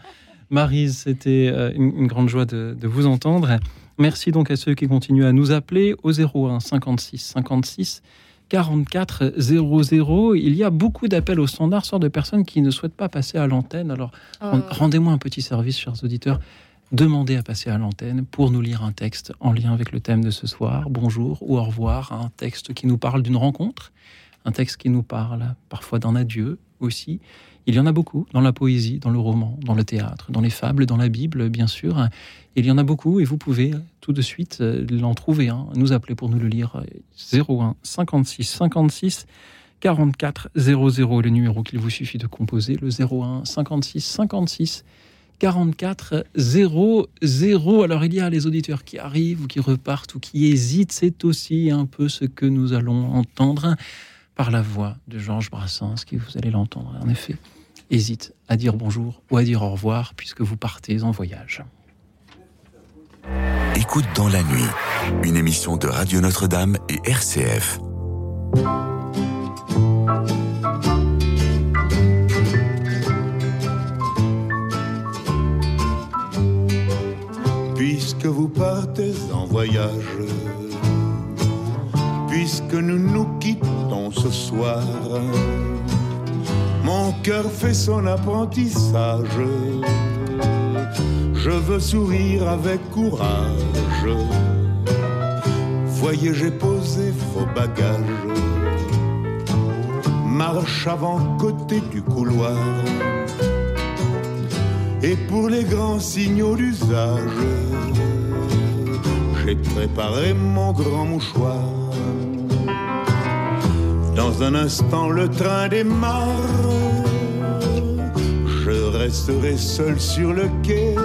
Marise, c'était euh, une, une grande joie de, de vous entendre. Merci donc à ceux qui continuent à nous appeler au 01 56 56 44 00. Il y a beaucoup d'appels au standard, sorte de personnes qui ne souhaitent pas passer à l'antenne. Alors, ren- rendez-moi un petit service, chers auditeurs. Demandez à passer à l'antenne pour nous lire un texte en lien avec le thème de ce soir. Bonjour ou au revoir. Un texte qui nous parle d'une rencontre. Un texte qui nous parle parfois d'un adieu aussi. Il y en a beaucoup dans la poésie, dans le roman, dans le théâtre, dans les fables, dans la Bible, bien sûr. Il y en a beaucoup et vous pouvez tout de suite euh, l'en trouver nous appeler pour nous le lire. 01 56 56 44 00, le numéro qu'il vous suffit de composer, le 01 56 56 44 00. Alors il y a les auditeurs qui arrivent ou qui repartent ou qui hésitent. C'est aussi un peu ce que nous allons entendre par la voix de Georges Brassens, qui vous allez l'entendre en effet hésite à dire bonjour ou à dire au revoir puisque vous partez en voyage.
Écoute dans la nuit, une émission de Radio Notre-Dame et RCF.
Puisque vous partez en voyage, puisque nous nous quittons ce soir, mon cœur fait son apprentissage. Je veux sourire avec courage. Voyez, j'ai posé vos bagages. Marche avant côté du couloir. Et pour les grands signaux d'usage, j'ai préparé mon grand mouchoir. Dans un instant, le train démarre. Je resterai seul sur le quai.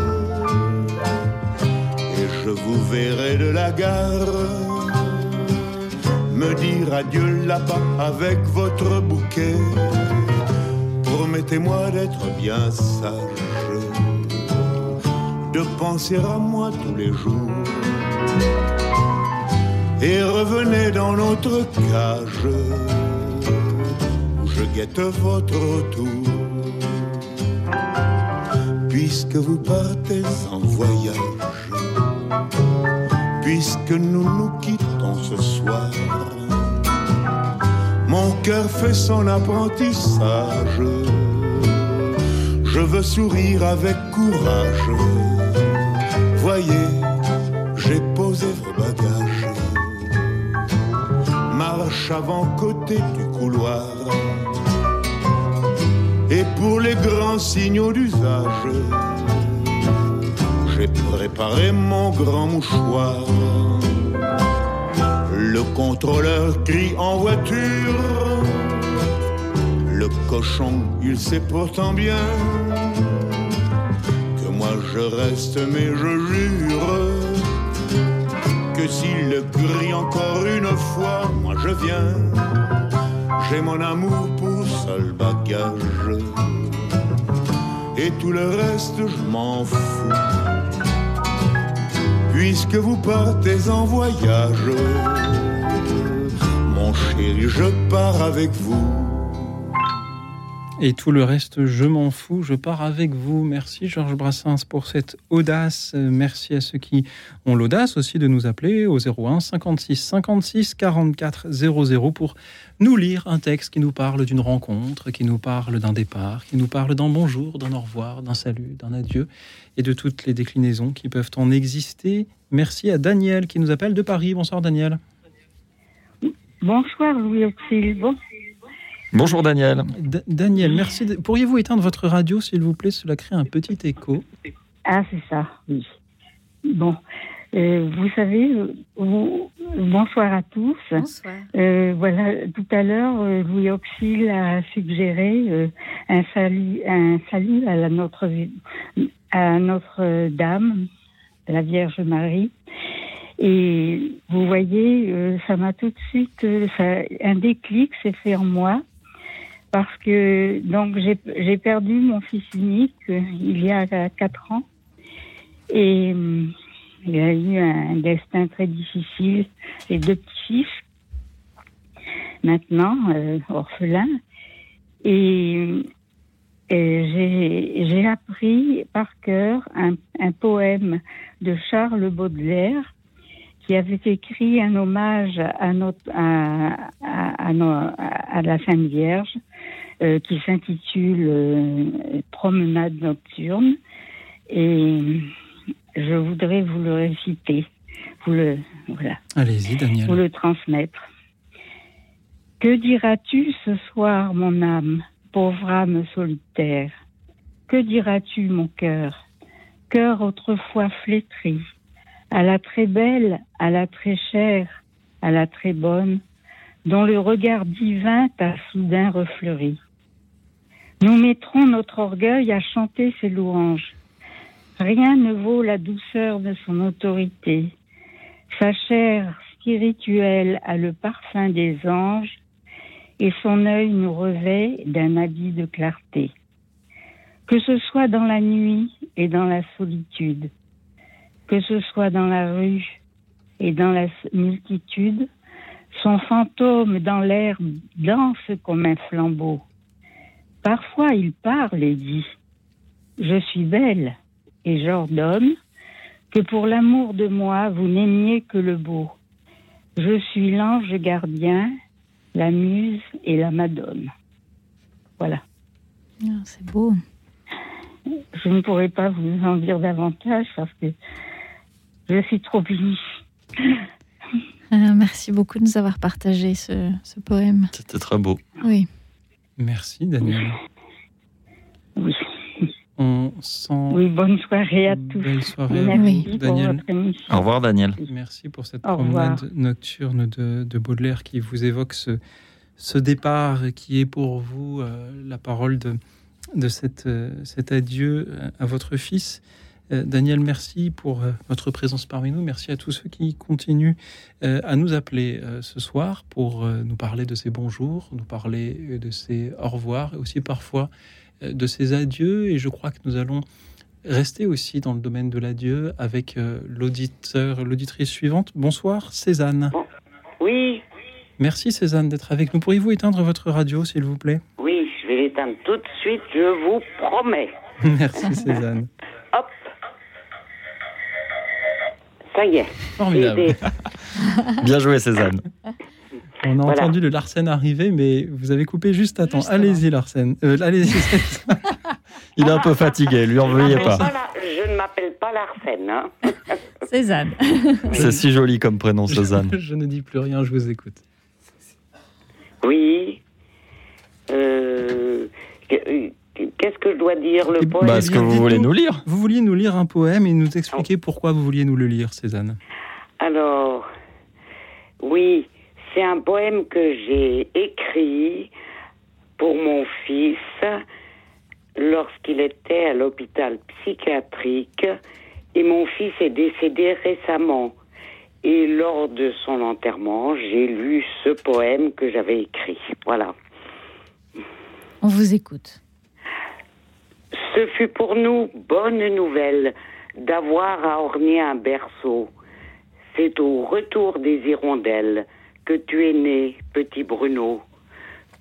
Et je vous verrai de la gare. Me dire adieu là-bas avec votre bouquet. Promettez-moi d'être bien sage. De penser à moi tous les jours et revenez dans notre cage guette votre retour. Puisque vous partez en voyage, puisque nous nous quittons ce soir, mon cœur fait son apprentissage. Je veux sourire avec courage. Voyez, j'ai posé vos bagages marche avant côté du couloir. Et pour les grands signaux d'usage, j'ai préparé mon grand mouchoir. Le contrôleur crie en voiture. Le cochon, il sait pourtant bien que moi je reste, mais je jure que s'il le crie encore une fois, moi je viens. J'ai mon amour bagage. Et tout le reste, je m'en fous. Puisque vous partez en voyage, mon chéri, je pars avec vous.
Et tout le reste, je m'en fous, je pars avec vous. Merci Georges Brassens pour cette audace. Merci à ceux qui ont l'audace aussi de nous appeler au 01 56 56 44 00 pour nous lire un texte qui nous parle d'une rencontre, qui nous parle d'un départ, qui nous parle d'un bonjour, d'un au revoir, d'un salut, d'un adieu et de toutes les déclinaisons qui peuvent en exister. Merci à Daniel qui nous appelle de Paris. Bonsoir Daniel.
Bonsoir Louis Auxil. Bon.
Bonjour Daniel.
D Daniel, merci. De... Pourriez-vous éteindre votre radio, s'il vous plaît? Cela crée un petit écho.
Ah, c'est ça, oui. Bon, euh, vous savez, vous... bonsoir à tous.
Bonsoir.
Euh, voilà, tout à l'heure, euh, Louis Auxil a suggéré euh, un salut, un salut à la notre à Notre Dame, la Vierge Marie. Et vous voyez, euh, ça m'a tout de suite, euh, ça, un déclic s'est fait en moi parce que donc j'ai perdu mon fils unique euh, il y a quatre ans. Et euh, il a eu un destin très difficile. J'ai deux petits-fils maintenant euh, orphelins. Et, j'ai appris par cœur un, poème de Charles Baudelaire qui avait écrit un hommage à, notre, à la Sainte Vierge, euh, qui s'intitule euh, Promenade nocturne. Et je voudrais vous le réciter, vous le, voilà,
Allez-y, Daniel.
vous le transmettre. Que diras-tu ce soir, mon âme, pauvre âme solitaire? Que diras-tu, mon cœur, cœur autrefois flétri à la très belle, à la très chère, à la très bonne, dont le regard divin t'a soudain refleuri. Nous mettrons notre orgueil à chanter ses louanges. Rien ne vaut la douceur de son autorité. Sa chair spirituelle a le parfum des anges et son œil nous revêt d'un habit de clarté. Que ce soit dans la nuit et dans la solitude, que ce soit dans la rue et dans la multitude, son fantôme dans l'air danse comme un flambeau. Parfois il parle et dit Je suis belle et j'ordonne que pour l'amour de moi vous n'aimiez que le beau. Je suis l'ange gardien, la muse et la madone. Voilà.
Ah, C'est beau.
Je ne pourrais pas vous en dire davantage parce que je suis trop unie.
Euh, merci beaucoup de nous avoir partagé ce, ce poème.
C'était très beau.
Oui.
Merci, Daniel.
Oui.
On sent.
Oui, bonne soirée à tous.
Belle soirée
Merci
vous, Daniel.
Au revoir, Daniel.
Merci pour cette promenade nocturne de, de Baudelaire qui vous évoque ce, ce départ qui est pour vous euh, la parole de, de cette, euh, cet adieu euh, à votre fils. Euh, Daniel, merci pour euh, votre présence parmi nous. Merci à tous ceux qui continuent euh, à nous appeler ce soir pour nous parler de ces bonjours, nous parler de ces au revoir et aussi parfois de ces adieux. Et je crois que nous allons rester aussi dans le domaine de l'adieu avec l'auditeur, l'auditrice suivante. Bonsoir, Cézanne.
Oui,
Merci Cézanne d'être avec nous. Pourriez-vous éteindre votre radio, s'il vous plaît?
Oui, je vais l'éteindre tout de suite, je vous promets.
Merci Cézanne.
Ça y est.
Formidable.
Aidé.
Bien joué, Cézanne.
On a
Voilà.
entendu le Larsen arriver, mais vous avez coupé juste à temps. Allez-y Larsen. Euh, Allez-y.
Il est un peu fatigué, lui en veuillez pas.
Je ne m'appelle pas Larsen. Hein.
Cézanne.
C'est si joli comme prénom, Cézanne.
Je ne dis plus rien, je vous écoute.
Oui. Euh, Qu'est-ce que je dois dire Le poème
Bah, est-ce que vous voulez nous lire
Vous vouliez nous lire un poème et nous expliquer pourquoi vous vouliez nous le lire, Cézanne.
Alors, oui, c'est un poème que j'ai écrit pour mon fils lorsqu'il était à l'hôpital psychiatrique et mon fils est décédé récemment. Et lors de son enterrement, j'ai lu ce poème que j'avais écrit. Voilà.
On vous écoute.
Ce fut pour nous bonne nouvelle d'avoir à orner un berceau. C'est au retour des hirondelles que tu es né, petit Bruno.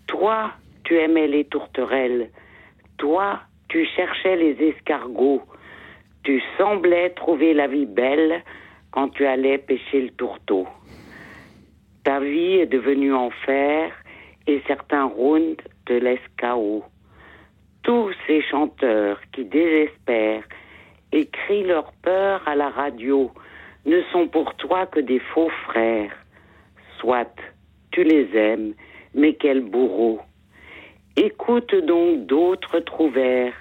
Toi, tu aimais les tourterelles. Toi, tu cherchais les escargots. Tu semblais trouver la vie belle quand tu allais pêcher le tourteau. Ta vie est devenue enfer et certains rounds te laissent KO. Tous ces chanteurs qui désespèrent et crient leur peur à la radio ne sont pour toi que des faux frères. Soit, tu les aimes, mais quel bourreau. Écoute donc d'autres trouvères,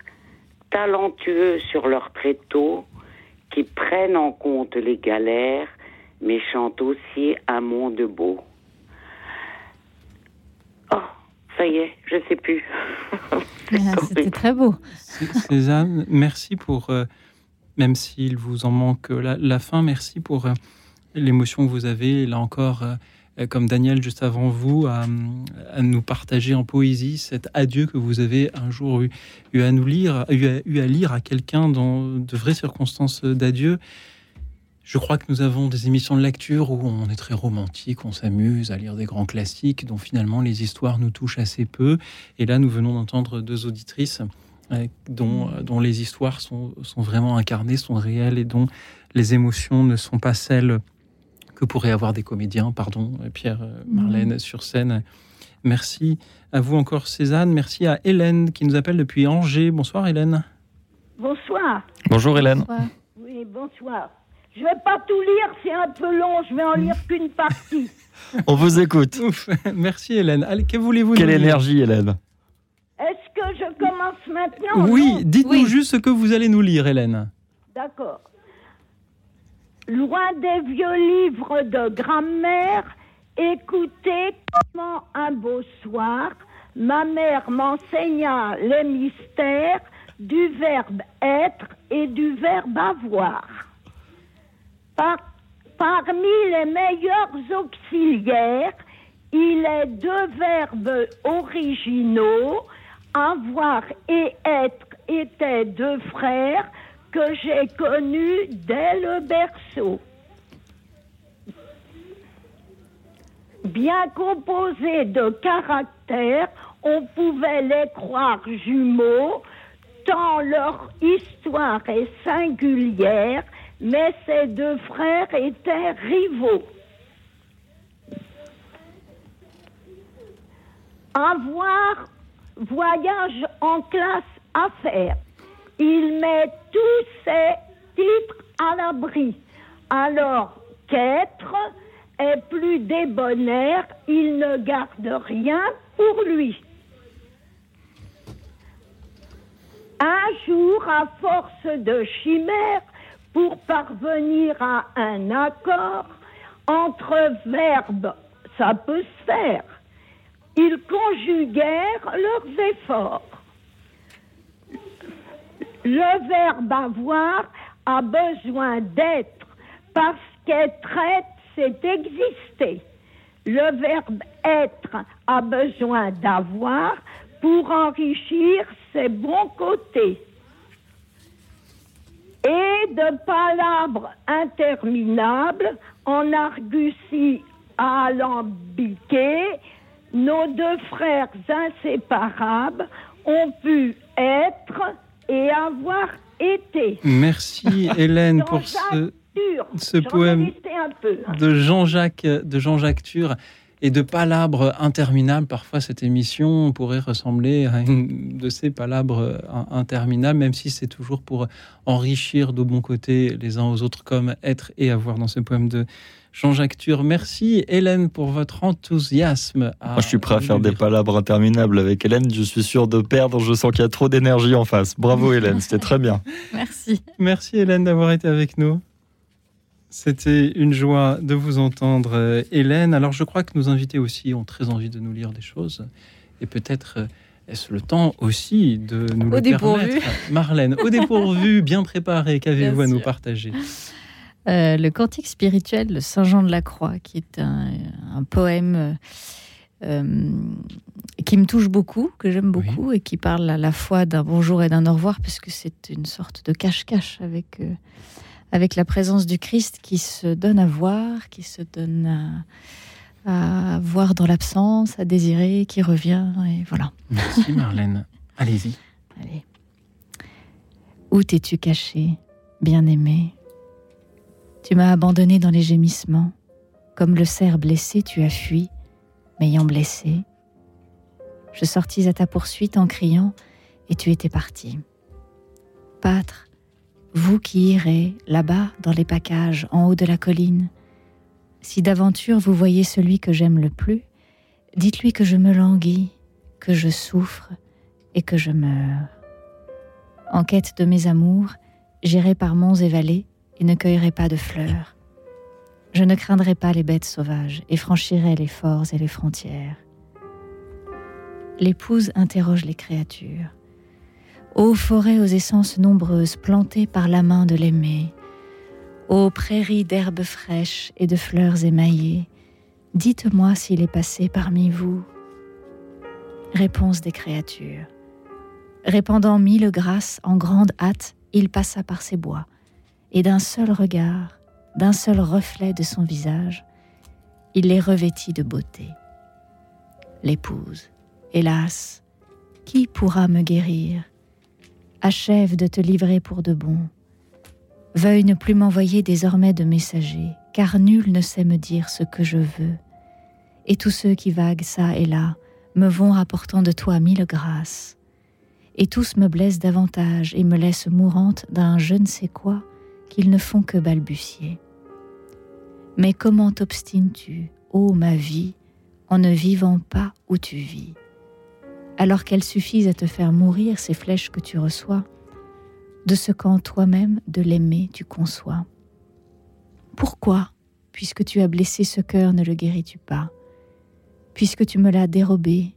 talentueux sur leur tréteau, qui prennent en compte les galères, mais chantent aussi un monde beau. Oh, ça y est, je sais plus.
C'était très beau.
Cé- Cézanne, merci pour, euh, même s'il vous en manque la, la fin, merci pour euh, l'émotion que vous avez, là encore, euh, euh, comme Daniel juste avant vous, à, à nous partager en poésie cet adieu que vous avez un jour eu, eu à nous lire, eu à, eu à lire à quelqu'un dans de vraies circonstances d'adieu. Je crois que nous avons des émissions de lecture où on est très romantique, on s'amuse à lire des grands classiques dont finalement les histoires nous touchent assez peu. Et là, nous venons d'entendre deux auditrices euh, dont, euh, dont les histoires sont, sont vraiment incarnées, sont réelles et dont les émotions ne sont pas celles que pourraient avoir des comédiens, pardon, euh, Pierre, euh, Marlène, sur scène. Merci à vous encore, Cézanne. Merci à Hélène qui nous appelle depuis Angers. Bonsoir, Hélène.
Bonsoir.
Bonjour, Hélène.
Oui, bonsoir. Je vais pas tout lire, c'est un peu long, je vais en lire qu'une partie.
On vous écoute.
Ouf, merci, Hélène. Allez, que voulez-vous
Quelle énergie, Hélène.
Est-ce que je commence maintenant
Oui, dites-nous juste ce que vous allez nous lire, Hélène.
D'accord. Loin des vieux livres de grammaire Écoutez comment un beau soir, ma mère m'enseigna les mystères du verbe être et du verbe avoir. Par- parmi les meilleurs auxiliaires, il est deux verbes originaux. Avoir et être étaient deux frères que j'ai connus dès le berceau. Bien composés de caractères, on pouvait les croire jumeaux, tant leur histoire est singulière, mais ces deux frères étaient rivaux. Avoir voyage en classe à faire. Il met tous ses titres à l'abri. Alors qu'être est plus débonnaire, il ne garde rien pour lui. Un jour, à force de chimères, pour parvenir à un accord entre verbes, ça peut se faire. Ils conjuguèrent leurs efforts. Le verbe avoir a besoin d'être parce qu'être être, c'est exister. Le verbe être a besoin d'avoir pour enrichir ses bons côtés. Et de palabres interminables en argutie alambiquée, nos deux frères inséparables ont pu être et avoir été.
Merci Hélène pour ce, poème
listé un peu.
de Jean-Jacques de Jean-Jacques Tur et de palabres interminables. Parfois, cette émission pourrait ressembler à une de ces palabres euh, interminables, même si c'est toujours pour enrichir de bons côtés les uns aux autres, comme être et avoir dans ce poème de Jean-Jacques Tur. Merci Hélène pour votre enthousiasme. à-
Moi, je suis prêt à faire des palabres interminables avec Hélène. Je suis sûr de perdre. Je sens qu'il y a trop d'énergie en face. Bravo, Hélène. C'était très bien.
Merci.
Merci Hélène d'avoir été avec nous. C'était une joie de vous entendre, euh, Hélène. Alors, je crois que nos invités aussi ont très envie de nous lire des choses. Et peut-être euh, est-ce le temps aussi de nous
Au
le
dépourvu.
permettre. Marlène, au dépourvu, bien préparé, qu'avez-vous à nous partager?
Euh, le cantique spirituel de Saint Jean de la Croix, qui est un, un poème euh, qui me touche beaucoup, que j'aime beaucoup, et qui parle à la fois d'un bonjour et d'un au revoir, puisque c'est une sorte de cache-cache avec, euh, avec la présence du Christ qui se donne à voir, qui se donne à, à voir dans l'absence, à désirer, qui revient, et voilà.
Merci Marlène. Allez-y.
Allez. Où t'es-tu caché, bien-aimé? Tu m'as abandonné dans les gémissements. Comme le cerf blessé, tu as fui, m'ayant blessé. Je sortis à ta poursuite en criant, et tu étais parti. Pâtre, vous qui irez là-bas dans les packages en haut de la colline, si d'aventure vous voyez celui que j'aime le plus, dites-lui que je me languis, que je souffre et que je meurs. En quête de mes amours, j'irai par monts et vallées et ne cueillerai pas de fleurs. Je ne craindrai pas les bêtes sauvages et franchirai les forts et les frontières. L'épouse interroge les créatures. Ô forêts aux essences nombreuses plantées par la main de l'aimé, ô prairies d'herbes fraîches et de fleurs émaillées, dites-moi s'il est passé parmi vous. Réponse des créatures. Répandant mille grâces en grande hâte, il passa par ces bois, et d'un seul regard, d'un seul reflet de son visage, il les revêtit de beauté. L'épouse, hélas, qui pourra me guérir? Achève de te livrer pour de bon. Veuille ne plus m'envoyer désormais de messagers, car nul ne sait me dire ce que je veux. Et tous ceux qui vaguent ça et là me vont rapportant de toi mille grâces et tous me blessent davantage et me laissent mourante d'un je ne sais quoi qu'ils ne font que balbutier. Mais comment t'obstines-tu, ô ma vie, en ne vivant pas où tu vis? Alors qu'elles suffisent à te faire mourir ces flèches que tu reçois, de ce qu'en toi-même de l'aimer tu conçois. Pourquoi, puisque tu as blessé ce cœur, ne le guéris-tu pas? Puisque tu me l'as dérobé,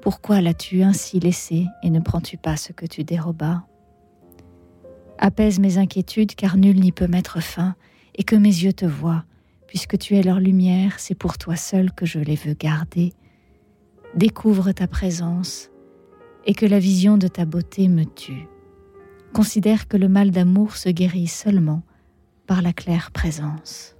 pourquoi l'as-tu ainsi laissé et ne prends-tu pas ce que tu dérobas? Apaise mes inquiétudes, car nul n'y peut mettre fin, et que mes yeux te voient, puisque tu es leur lumière, c'est pour toi seul que je les veux garder. Découvre ta présence, et que la vision de ta beauté me tue. Considère que le mal d'amour se guérit seulement par la claire présence.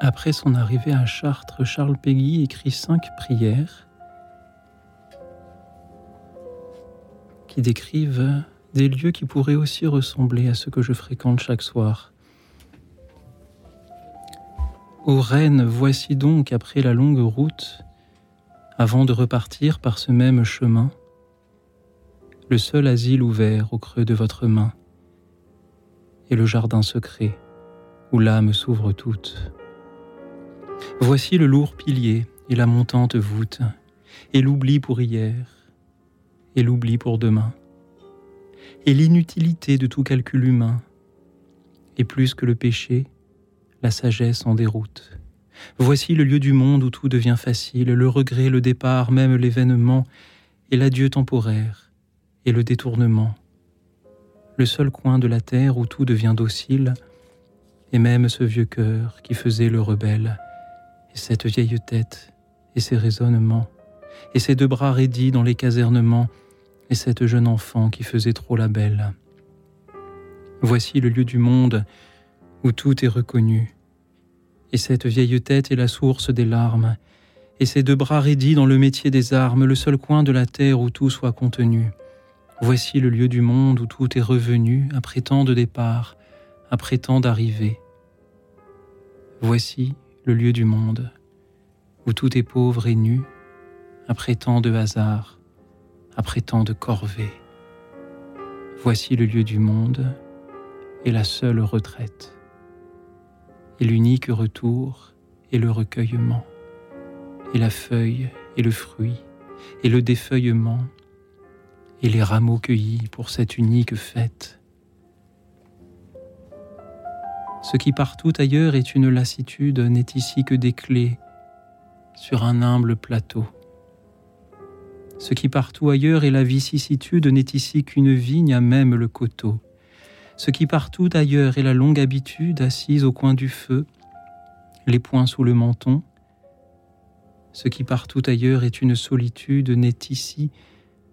Après son arrivée à Chartres, Charles Péguy écrit cinq prières qui décrivent des lieux qui pourraient aussi ressembler à ce que je fréquente chaque soir. Ô reine, voici donc, après la longue route, avant de repartir par ce même chemin, le seul asile ouvert au creux de votre main, et le jardin secret où l'âme s'ouvre toute. Voici le lourd pilier et la montante voûte, et l'oubli pour hier, et l'oubli pour demain, et l'inutilité de tout calcul humain, et plus que le péché, la sagesse en déroute. Voici le lieu du monde où tout devient facile, le regret, le départ, même l'événement, et l'adieu temporaire, et le détournement. Le seul coin de la terre où tout devient docile, et même ce vieux cœur qui faisait le rebelle, et cette vieille tête, et ses raisonnements, et ses deux bras raidis dans les casernements, et cette jeune enfant qui faisait trop la belle. Voici le lieu du monde où tout est reconnu, et cette vieille tête est la source des larmes, et ces deux bras raidis dans le métier des armes, le seul coin de la terre où tout soit contenu. Voici le lieu du monde où tout est revenu après tant de départ, après tant d'arrivées. Voici le lieu du monde, où tout est pauvre et nu, après tant de hasard, après tant de corvées. Voici le lieu du monde et la seule retraite, et l'unique retour et le recueillement, et la feuille et le fruit, et le défeuillement, et les rameaux cueillis pour cette unique fête ce qui partout ailleurs est une lassitude n'est ici que des clés sur un humble plateau. Ce qui partout ailleurs est la vicissitude n'est ici qu'une vigne à même le coteau. Ce qui partout ailleurs est la longue habitude assise au coin du feu, les poings sous le menton. Ce qui partout ailleurs est une solitude n'est ici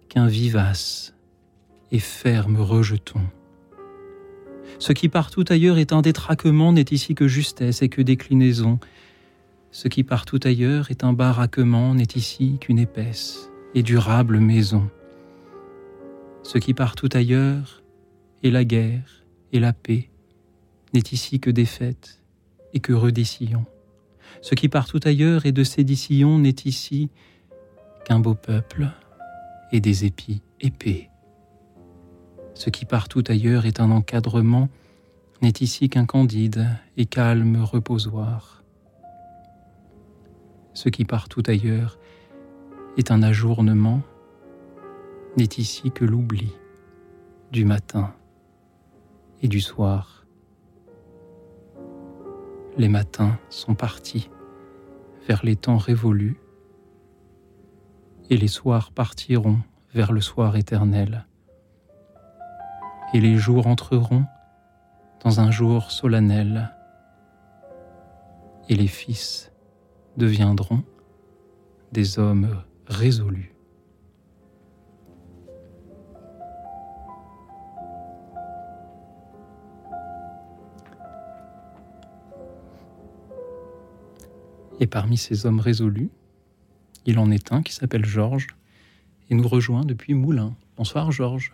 qu'un vivace et ferme rejeton. Ce qui partout ailleurs est un détraquement n'est ici que justesse et que déclinaison. Ce qui partout ailleurs est un baraquement n'est ici qu'une épaisse et durable maison. Ce qui partout ailleurs est la guerre et la paix n'est ici que défaite et que redécision. Ce qui partout ailleurs est de sédition n'est ici qu'un beau peuple et des épis épais. Ce qui partout ailleurs est un encadrement n'est ici qu'un candide et calme reposoir. Ce qui partout ailleurs est un ajournement n'est ici que l'oubli du matin et du soir. Les matins sont partis vers les temps révolus et les soirs partiront vers le soir éternel et les jours entreront dans un jour solennel, et les fils deviendront des hommes résolus. Et parmi ces hommes résolus, il en est un qui s'appelle Georges et nous rejoint depuis Moulins. Bonsoir Georges.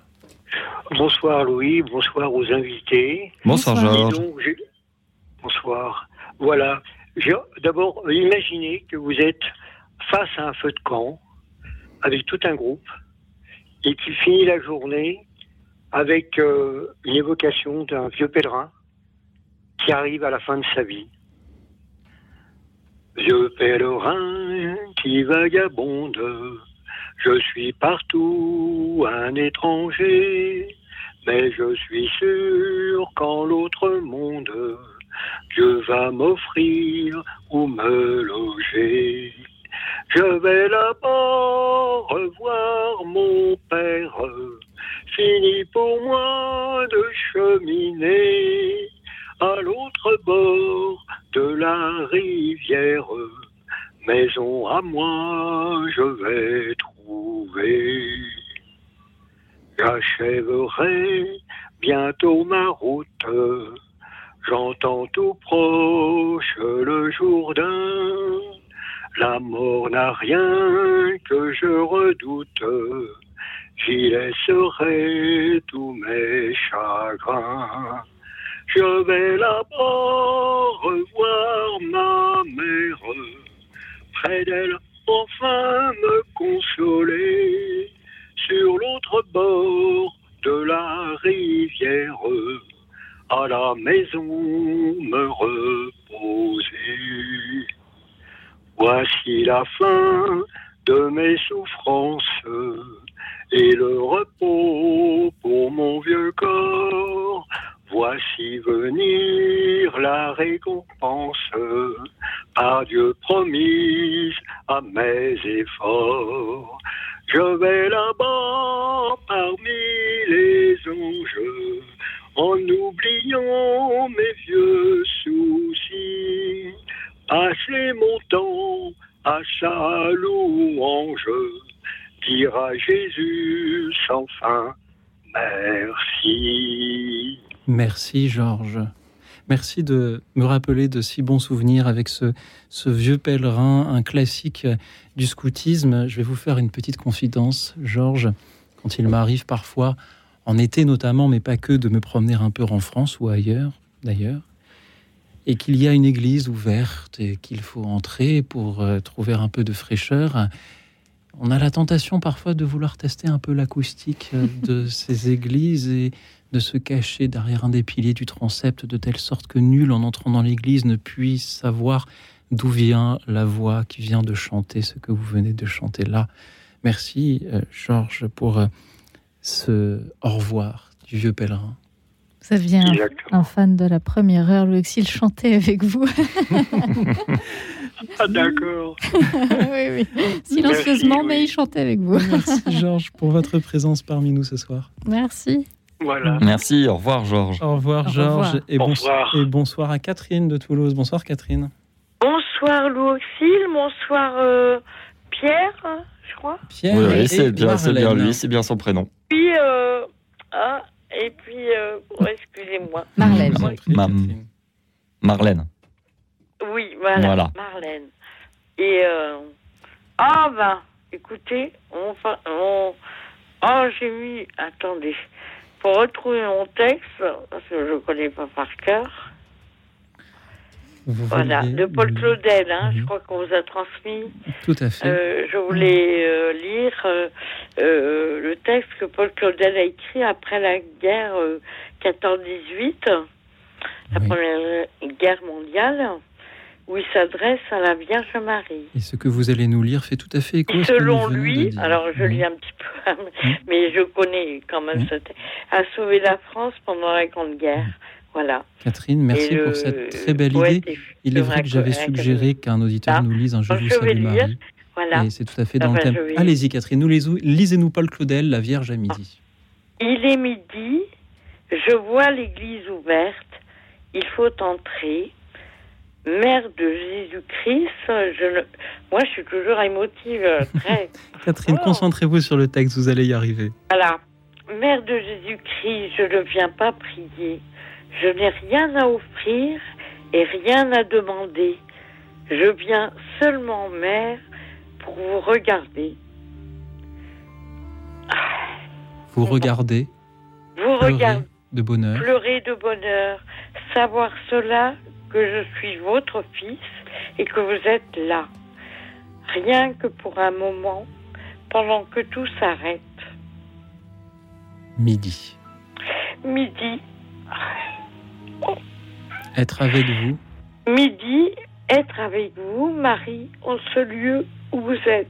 Bonsoir Louis, bonsoir aux invités.
Bonsoir Georges.
bonsoir. Voilà. D'abord, imaginez que vous êtes face à un feu de camp avec tout un groupe et qu'il finit la journée avec euh, une évocation d'un vieux pèlerin qui arrive à la fin de sa vie. Vieux pèlerin qui vagabonde Je suis partout un étranger, mais je suis sûr qu'en l'autre monde, Dieu va m'offrir où me loger. Je vais là-bas revoir mon père, fini pour moi de cheminer à l'autre bord de la rivière. Maison à moi, je vais trouver. J'achèverai bientôt ma route. J'entends tout proche le Jourdain. La mort n'a rien que je redoute. J'y laisserai tous mes chagrins. Je vais là-bas revoir ma mère. Près d'elle, enfin me consoler. Sur l'autre bord de la rivière, à la maison me reposer. Voici la fin de mes souffrances et le repos pour mon vieux corps. Voici venir la récompense par Dieu promise à mes efforts. Je vais là-bas parmi les anges en oubliant mes vieux soucis. Passer mon temps à sa louange, dire à Jésus sans fin merci.
Merci Georges. Merci de me rappeler de si bons souvenirs avec ce, ce vieux pèlerin, un classique du scoutisme. Je vais vous faire une petite confidence, Georges. Quand il m'arrive parfois, en été notamment, mais pas que, de me promener un peu en France ou ailleurs, d'ailleurs, et qu'il y a une église ouverte et qu'il faut entrer pour euh, trouver un peu de fraîcheur, on a la tentation parfois de vouloir tester un peu l'acoustique euh, de ces églises et de se cacher derrière un des piliers du transept de telle sorte que nul en entrant dans l'église ne puisse savoir d'où vient la voix qui vient de chanter ce que vous venez de chanter là. Merci euh, Georges pour euh, ce au revoir du vieux pèlerin.
Ça vient un fan de la première heure, Louis Auxil, chantait avec vous.
Ah, d'accord.
oui, oui. Silencieusement, mais il chantait avec vous.
Merci Georges pour votre présence parmi nous ce soir.
Merci.
Voilà.
Merci, au revoir Georges.
Au revoir Georges et,
Bonsoir.
et bonsoir à Catherine de Toulouse. Bonsoir Catherine.
Bonsoir Louis Auxil, bonsoir euh, Pierre, je crois.
Pierre
Oui, oui, c'est bien, lui, c'est bien son prénom.
Puis, euh, ah, et puis, euh, excusez-moi.
Marlène.
Ma-. Marlène.
Oui, voilà,
Voilà.
Marlène. Et, euh, ah ben, écoutez, on, on, oh, j'ai mis, attendez, pour retrouver mon texte, parce que je ne connais pas par cœur,
Vous
voilà,
vouliez-
de Paul Claudel, hein, je crois qu'on vous a transmis.
Tout à fait.
Euh, je voulais euh, lire euh, le texte que Paul Claudel a écrit après la guerre euh, 14-18, la
Oui.
première guerre mondiale, où il s'adresse à la Vierge Marie.
Et ce que vous allez nous lire fait tout à fait écho
Selon lui, alors je lis un petit peu, mais je connais quand même ce texte, a sauvé la France pendant la Grande Guerre. Voilà.
Catherine, merci
Et le
pour cette très belle idée. Il est vrai que j'avais suggéré qu'un auditeur
Ah.
nous lise un Je vous salue. Marie.
Voilà.
Et c'est tout à fait
Ah
dans le thème.
je vais-
Allez-y Catherine, nous lisez-nous Paul Claudel, La Vierge à midi.
Il est midi, je vois l'église ouverte, il faut entrer. Mère de Jésus-Christ, je ne... moi je suis toujours émotive, très.
Catherine,
Oh.
concentrez-vous sur le texte, vous allez y arriver.
Voilà. Mère de Jésus-Christ, je ne viens pas prier. Je n'ai rien à offrir et rien à demander. Je viens seulement, Mère, pour vous regarder.
Vous regardez,
Vous regardez.
de bonheur.
pleurer de bonheur, savoir cela que je suis votre fils et que vous êtes là, rien que pour un moment, pendant que tout s'arrête.
Midi.
Midi,
Être avec vous,
midi, être avec vous, Marie, en ce lieu où vous êtes.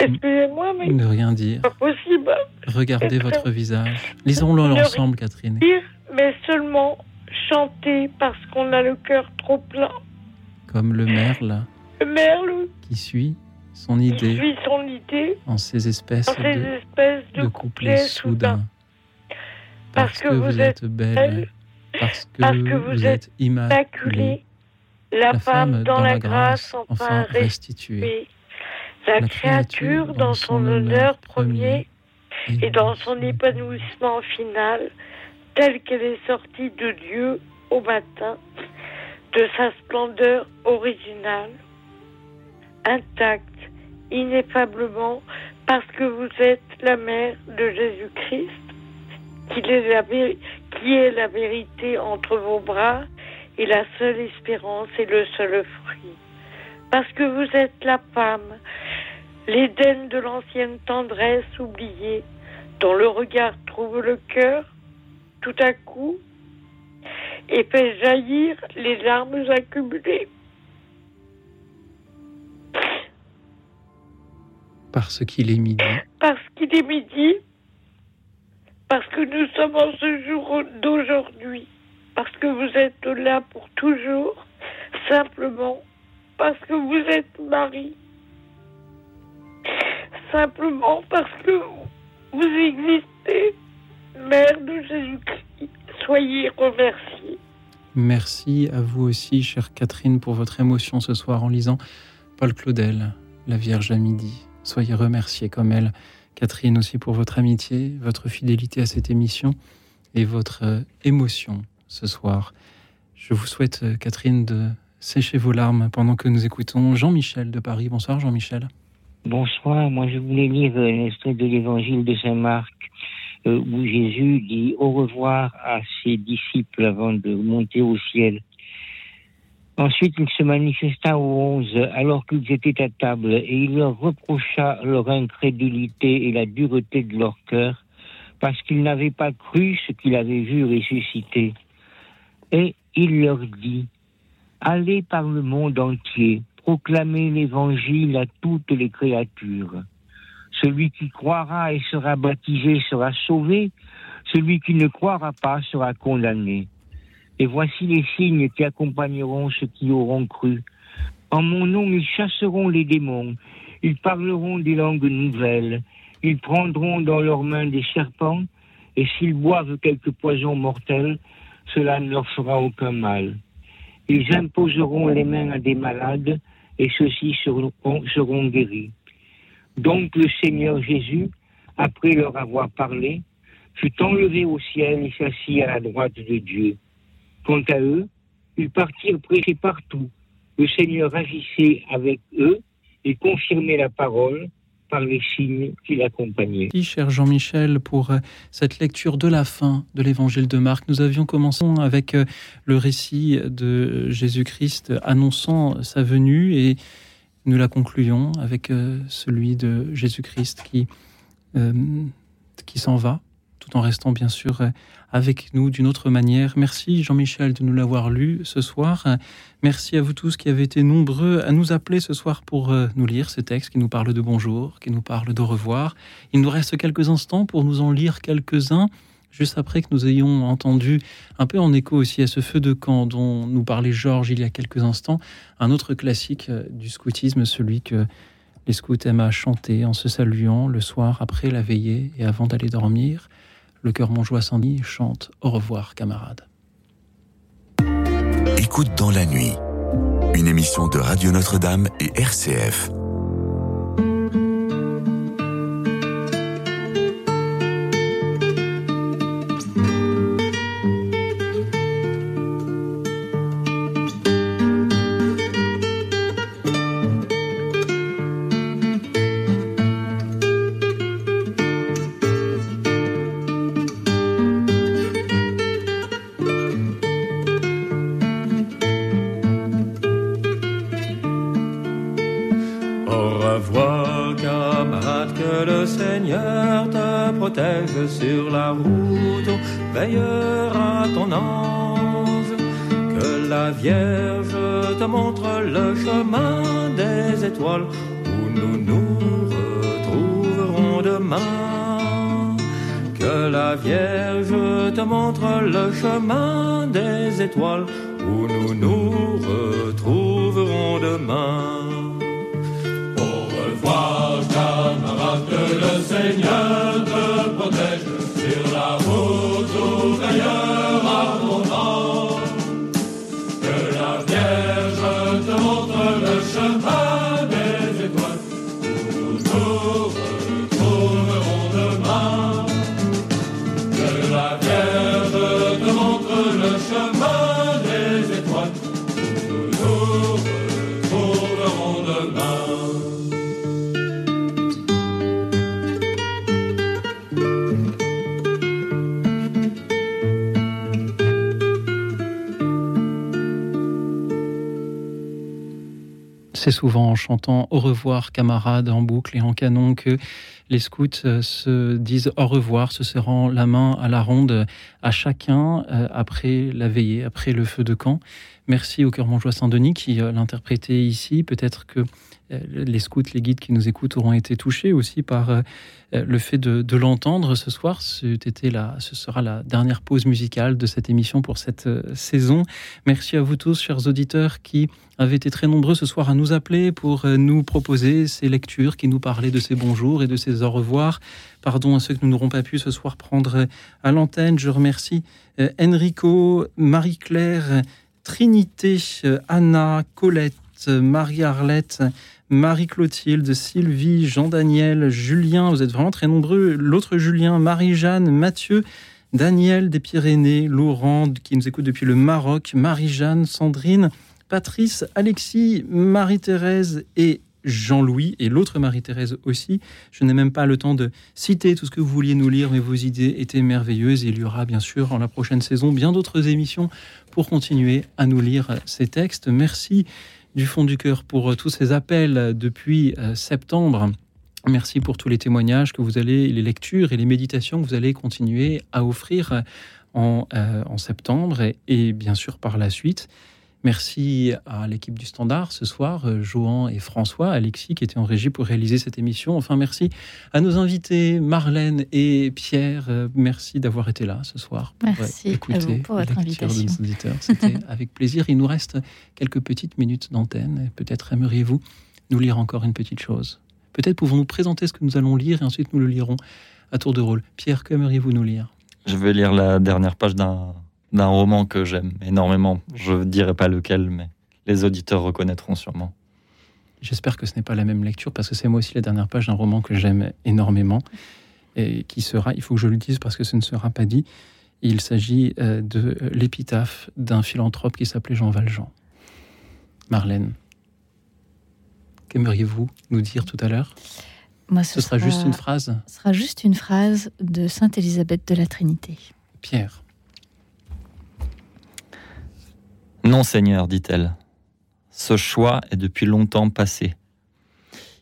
Excusez-moi, mais
Ne rien dire.
pas possible.
Regardez votre visage. Lisons-le ensemble, Catherine.
Dire, mais seulement chanter parce qu'on a le cœur trop plein.
Comme le merle
Le merle
qui suit son
qui
idée
suit son idée
en ces espèces
ces
de,
espèces de,
de
couplets
couplets
soudains.
soudains. Parce que vous êtes belle, parce que,
vous êtes
immaculée,
immaculée, la, femme dans, la grâce enfin restituée, la, créature dans son honneur premier et dans son épanouissement final, telle qu'elle est sortie de Dieu au matin, de sa splendeur originale, intacte, ineffablement, parce que vous êtes la mère de Jésus-Christ, qu'il est la vé- qui est la vérité entre vos bras et la seule espérance et le seul fruit. Parce que vous êtes la femme, l'Éden de l'ancienne tendresse oubliée, dont le regard trouve le cœur, tout à coup, et fait jaillir les larmes accumulées.
parce qu'il est midi.
Parce qu'il est midi, parce que nous sommes en ce jour d'aujourd'hui, parce que vous êtes là pour toujours, simplement parce que vous êtes Marie, simplement parce que vous existez, Mère de Jésus-Christ. Soyez remerciés.
Merci à vous aussi, chère Catherine, pour votre émotion ce soir en lisant Paul Claudel, La Vierge à midi. Soyez remerciée comme elle. Catherine aussi pour votre amitié, votre fidélité à cette émission et votre euh, émotion ce soir. Je vous souhaite, euh, Catherine, de sécher vos larmes pendant que nous écoutons Jean-Michel de Paris. Bonsoir Jean-Michel.
Bonsoir, moi je voulais lire un de l'évangile de Saint Marc euh, où Jésus dit au revoir à ses disciples avant de monter au ciel. Ensuite, il se manifesta aux onze alors qu'ils étaient à table et il leur reprocha leur incrédulité et la dureté de leur cœur parce qu'ils n'avaient pas cru ce qu'il avait vu ressusciter. Et il leur dit, Allez par le monde entier, proclamez l'évangile à toutes les créatures. Celui qui croira et sera baptisé sera sauvé, celui qui ne croira pas sera condamné. Et voici les signes qui accompagneront ceux qui auront cru. En mon nom, ils chasseront les démons, ils parleront des langues nouvelles, ils prendront dans leurs mains des serpents, et s'ils boivent quelque poison mortel, cela ne leur fera aucun mal. Ils imposeront les mains à des malades, et ceux-ci seront, seront guéris. Donc le Seigneur Jésus, après leur avoir parlé, fut enlevé au ciel et s'assit à la droite de Dieu. Quant à eux, ils partirent prêcher partout. Le Seigneur agissait avec eux et confirmait la parole par les signes qui l'accompagnaient.
Merci, cher Jean-Michel, pour euh, cette lecture de la fin de l'évangile de Marc. Nous avions commencé avec euh, le récit de Jésus-Christ annonçant sa venue et nous la concluons avec euh, celui de Jésus-Christ qui, qui s'en va, tout en restant bien sûr avec nous d'une autre manière. Merci Jean-Michel de nous l'avoir lu ce soir. Merci à vous tous qui avez été nombreux à nous appeler ce soir pour euh, nous lire ces textes qui nous parlent de bonjour, qui nous parlent de revoir. Il nous reste quelques instants pour nous en lire quelques-uns juste après que nous ayons entendu, un peu en écho aussi à ce feu de camp dont nous parlait Georges il y a quelques instants, un autre classique euh, du scoutisme, celui que les scouts aiment à chanter en se saluant le soir après la veillée et avant d'aller dormir. Le cœur Montjoie Sandy chante Au revoir, camarades.
Écoute dans la nuit, une émission de Radio Notre-Dame et RCF.
Chemin des étoiles
souvent en chantant au revoir camarades en boucle et en canon que les scouts euh, se disent au revoir, se serrant la main à la ronde à chacun euh, après la veillée, après le feu de camp. Merci au Cœur Montjoie Saint-Denis qui euh, l'interprétait ici. Peut-être que les scouts, les guides qui nous écoutent auront été touchés aussi par euh, euh, le fait de, l'entendre ce soir. La, ce sera la dernière pause musicale de cette émission pour cette euh, saison. Merci à vous tous, chers auditeurs, qui avaient été très nombreux ce soir à nous appeler pour euh, nous proposer ces lectures qui nous parlaient de ces bonjours et de ces au revoir. Pardon à ceux que nous n'aurons pas pu ce soir prendre euh, à l'antenne. Je remercie euh, Enrico, Marie-Claire, Trinité, euh, Anna, Colette, euh, Marie-Arlette, Marie-Clotilde, Sylvie, Jean-Daniel, Julien, vous êtes vraiment très nombreux. L'autre Julien, Marie-Jeanne, Mathieu, Daniel des Pyrénées, Laurent qui nous écoute depuis le Maroc, Marie-Jeanne, Sandrine, Patrice, Alexis, Marie-Thérèse et Jean-Louis et l'autre Marie-Thérèse aussi. Je n'ai même pas le temps de citer tout ce que vous vouliez nous lire, mais vos idées étaient merveilleuses. Il y aura bien sûr en la prochaine saison bien d'autres émissions pour continuer à nous lire ces textes. Merci du fond du cœur pour euh, tous ces appels depuis euh, septembre. Merci pour tous les témoignages que vous allez, les lectures et les méditations que vous allez continuer à offrir en, euh, septembre et bien sûr par la suite. Merci à l'équipe du Standard ce soir, euh, Johan et François, Alexis qui étaient en régie pour réaliser cette émission. Enfin, merci à nos invités, Marlène et Pierre. Euh, Merci d'avoir été là ce soir pour
Merci
euh,
à
écouter
vous pour votre
de
invitation.
nos auditeurs. C'était avec plaisir. Il nous reste quelques petites minutes d'antenne. Peut-être aimeriez-vous nous lire encore une petite chose? Peut-être pouvons-nous présenter ce que nous allons lire et ensuite nous le lirons à tour de rôle. Pierre, qu'aimeriez-vous nous lire?
Je vais lire la dernière page d'un d'un roman que j'aime énormément. Je ne dirai pas lequel, mais les auditeurs reconnaîtront sûrement.
J'espère que ce n'est pas la même lecture parce que c'est moi aussi la dernière page d'un roman que j'aime énormément et qui sera, il faut que je le dise parce que ce ne sera pas dit, il s'agit euh, de l'épitaphe d'un philanthrope qui s'appelait Jean Valjean. Marlène, qu'aimeriez-vous nous dire tout à l'heure?
Moi,
Ce sera juste une phrase?
Ce sera juste une phrase de Sainte Élisabeth de la Trinité.
Pierre,
Non, Seigneur, dit-elle. Ce choix est depuis longtemps passé.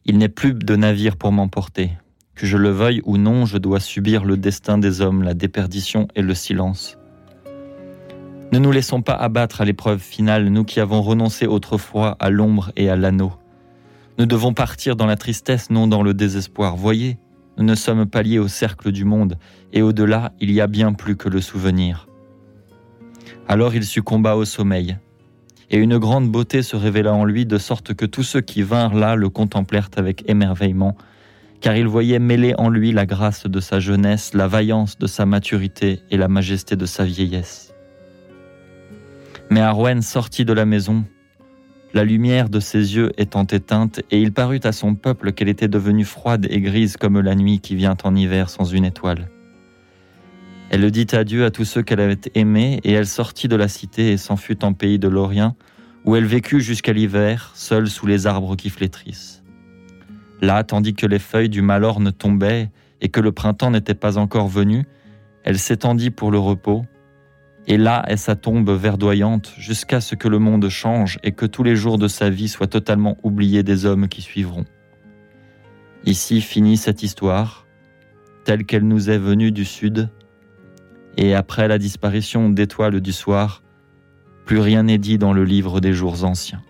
Il n'est plus de navire pour m'emporter. Que je le veuille ou non, je dois subir le destin des hommes, la déperdition et le silence. Ne nous laissons pas abattre à l'épreuve finale, nous qui avons renoncé autrefois à l'ombre et à l'anneau. Nous devons partir dans la tristesse, non dans le désespoir. Voyez, nous ne sommes pas liés au cercle du monde, et au-delà, il y a bien plus que le souvenir. Alors il succomba au sommeil, et une grande beauté se révéla en lui, de sorte que tous ceux qui vinrent là le contemplèrent avec émerveillement, car ils voyaient mêler en lui la grâce de sa jeunesse, la vaillance de sa maturité et la majesté de sa vieillesse. Mais Arwen sortit de la maison, la lumière de ses yeux étant éteinte, et il parut à son peuple qu'elle était devenue froide et grise comme la nuit qui vient en hiver sans une étoile. Elle dit adieu à tous ceux qu'elle avait aimés, et elle sortit de la cité et s'en fut en pays de l'Orient, où elle vécut jusqu'à l'hiver, seule sous les arbres qui flétrissent. Là, tandis que les feuilles du malorne tombaient et que le printemps n'était pas encore venu, elle s'étendit pour le repos, et là est sa tombe verdoyante jusqu'à ce que le monde change et que tous les jours de sa vie soient totalement oubliés des hommes qui suivront. Ici finit cette histoire, telle qu'elle nous est venue du sud, et après la disparition d'étoiles du soir, plus rien n'est dit dans le livre des jours anciens.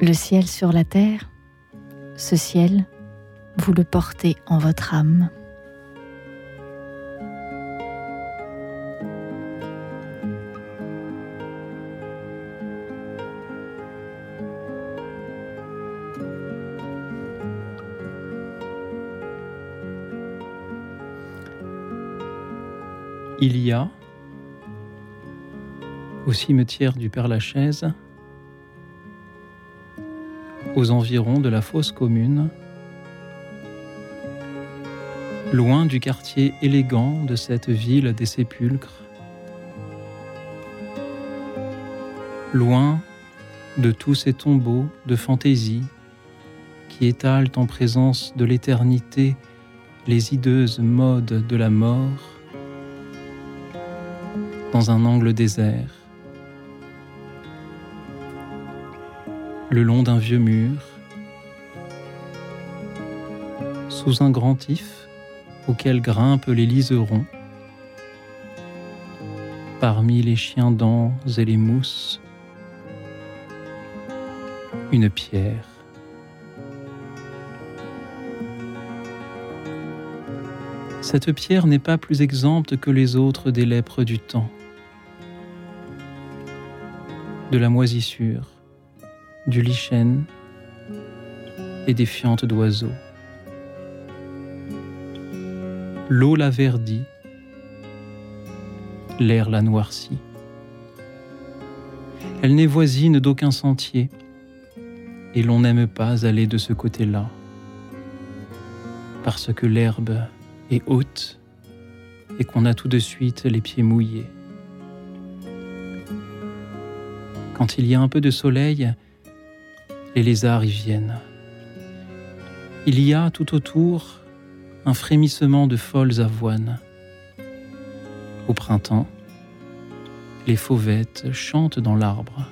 Le ciel sur la terre, ce ciel, vous le portez en votre âme.
Il y a, au cimetière du Père-Lachaise, aux environs de la fosse commune, loin du quartier élégant de cette ville des sépulcres, loin de tous ces tombeaux de fantaisie qui étalent en présence de l'éternité les hideuses modes de la mort, dans un angle désert, le long d'un vieux mur, sous un grand if auquel grimpent les liserons, parmi les chiens dents et les mousses, une pierre. Cette pierre n'est pas plus exempte que les autres des lèpres du temps de la moisissure, du lichen et des fientes d'oiseaux. L'eau la verdit, l'air la noircit. Elle n'est voisine d'aucun sentier et l'on n'aime pas aller de ce côté-là parce que l'herbe est haute et qu'on a tout de suite les pieds mouillés. Quand il y a un peu de soleil, les lézards y viennent. Il y a tout autour un frémissement de folles avoines. Au printemps, les fauvettes chantent dans l'arbre.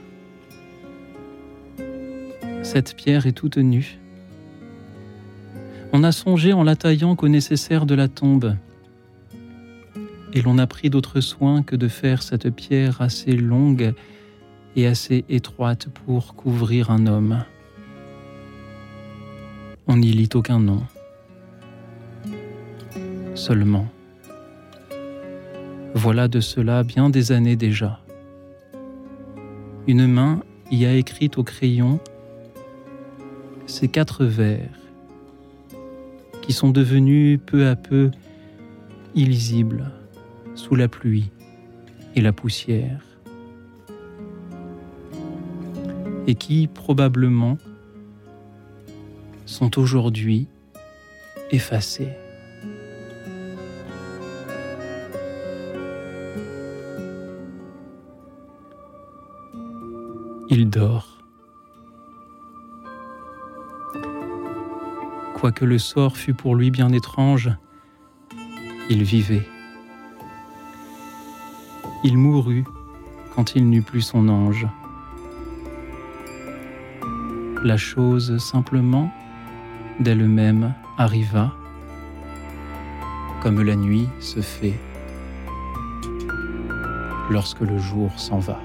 Cette pierre est toute nue. On a songé en la taillant qu'au nécessaire de la tombe. Et l'on a pris d'autres soins que de faire cette pierre assez longue et assez étroite pour couvrir un homme. On n'y lit aucun nom. Seulement. Voilà de cela bien des années déjà. Une main y a écrit au crayon ces quatre vers qui sont devenus peu à peu illisibles sous la pluie et la poussière et qui probablement sont aujourd'hui effacés. Il dort. Quoique le sort fût pour lui bien étrange, il vivait. Il mourut quand il n'eut plus son ange la chose simplement d'elle-même arriva, comme la nuit se fait lorsque le jour s'en va.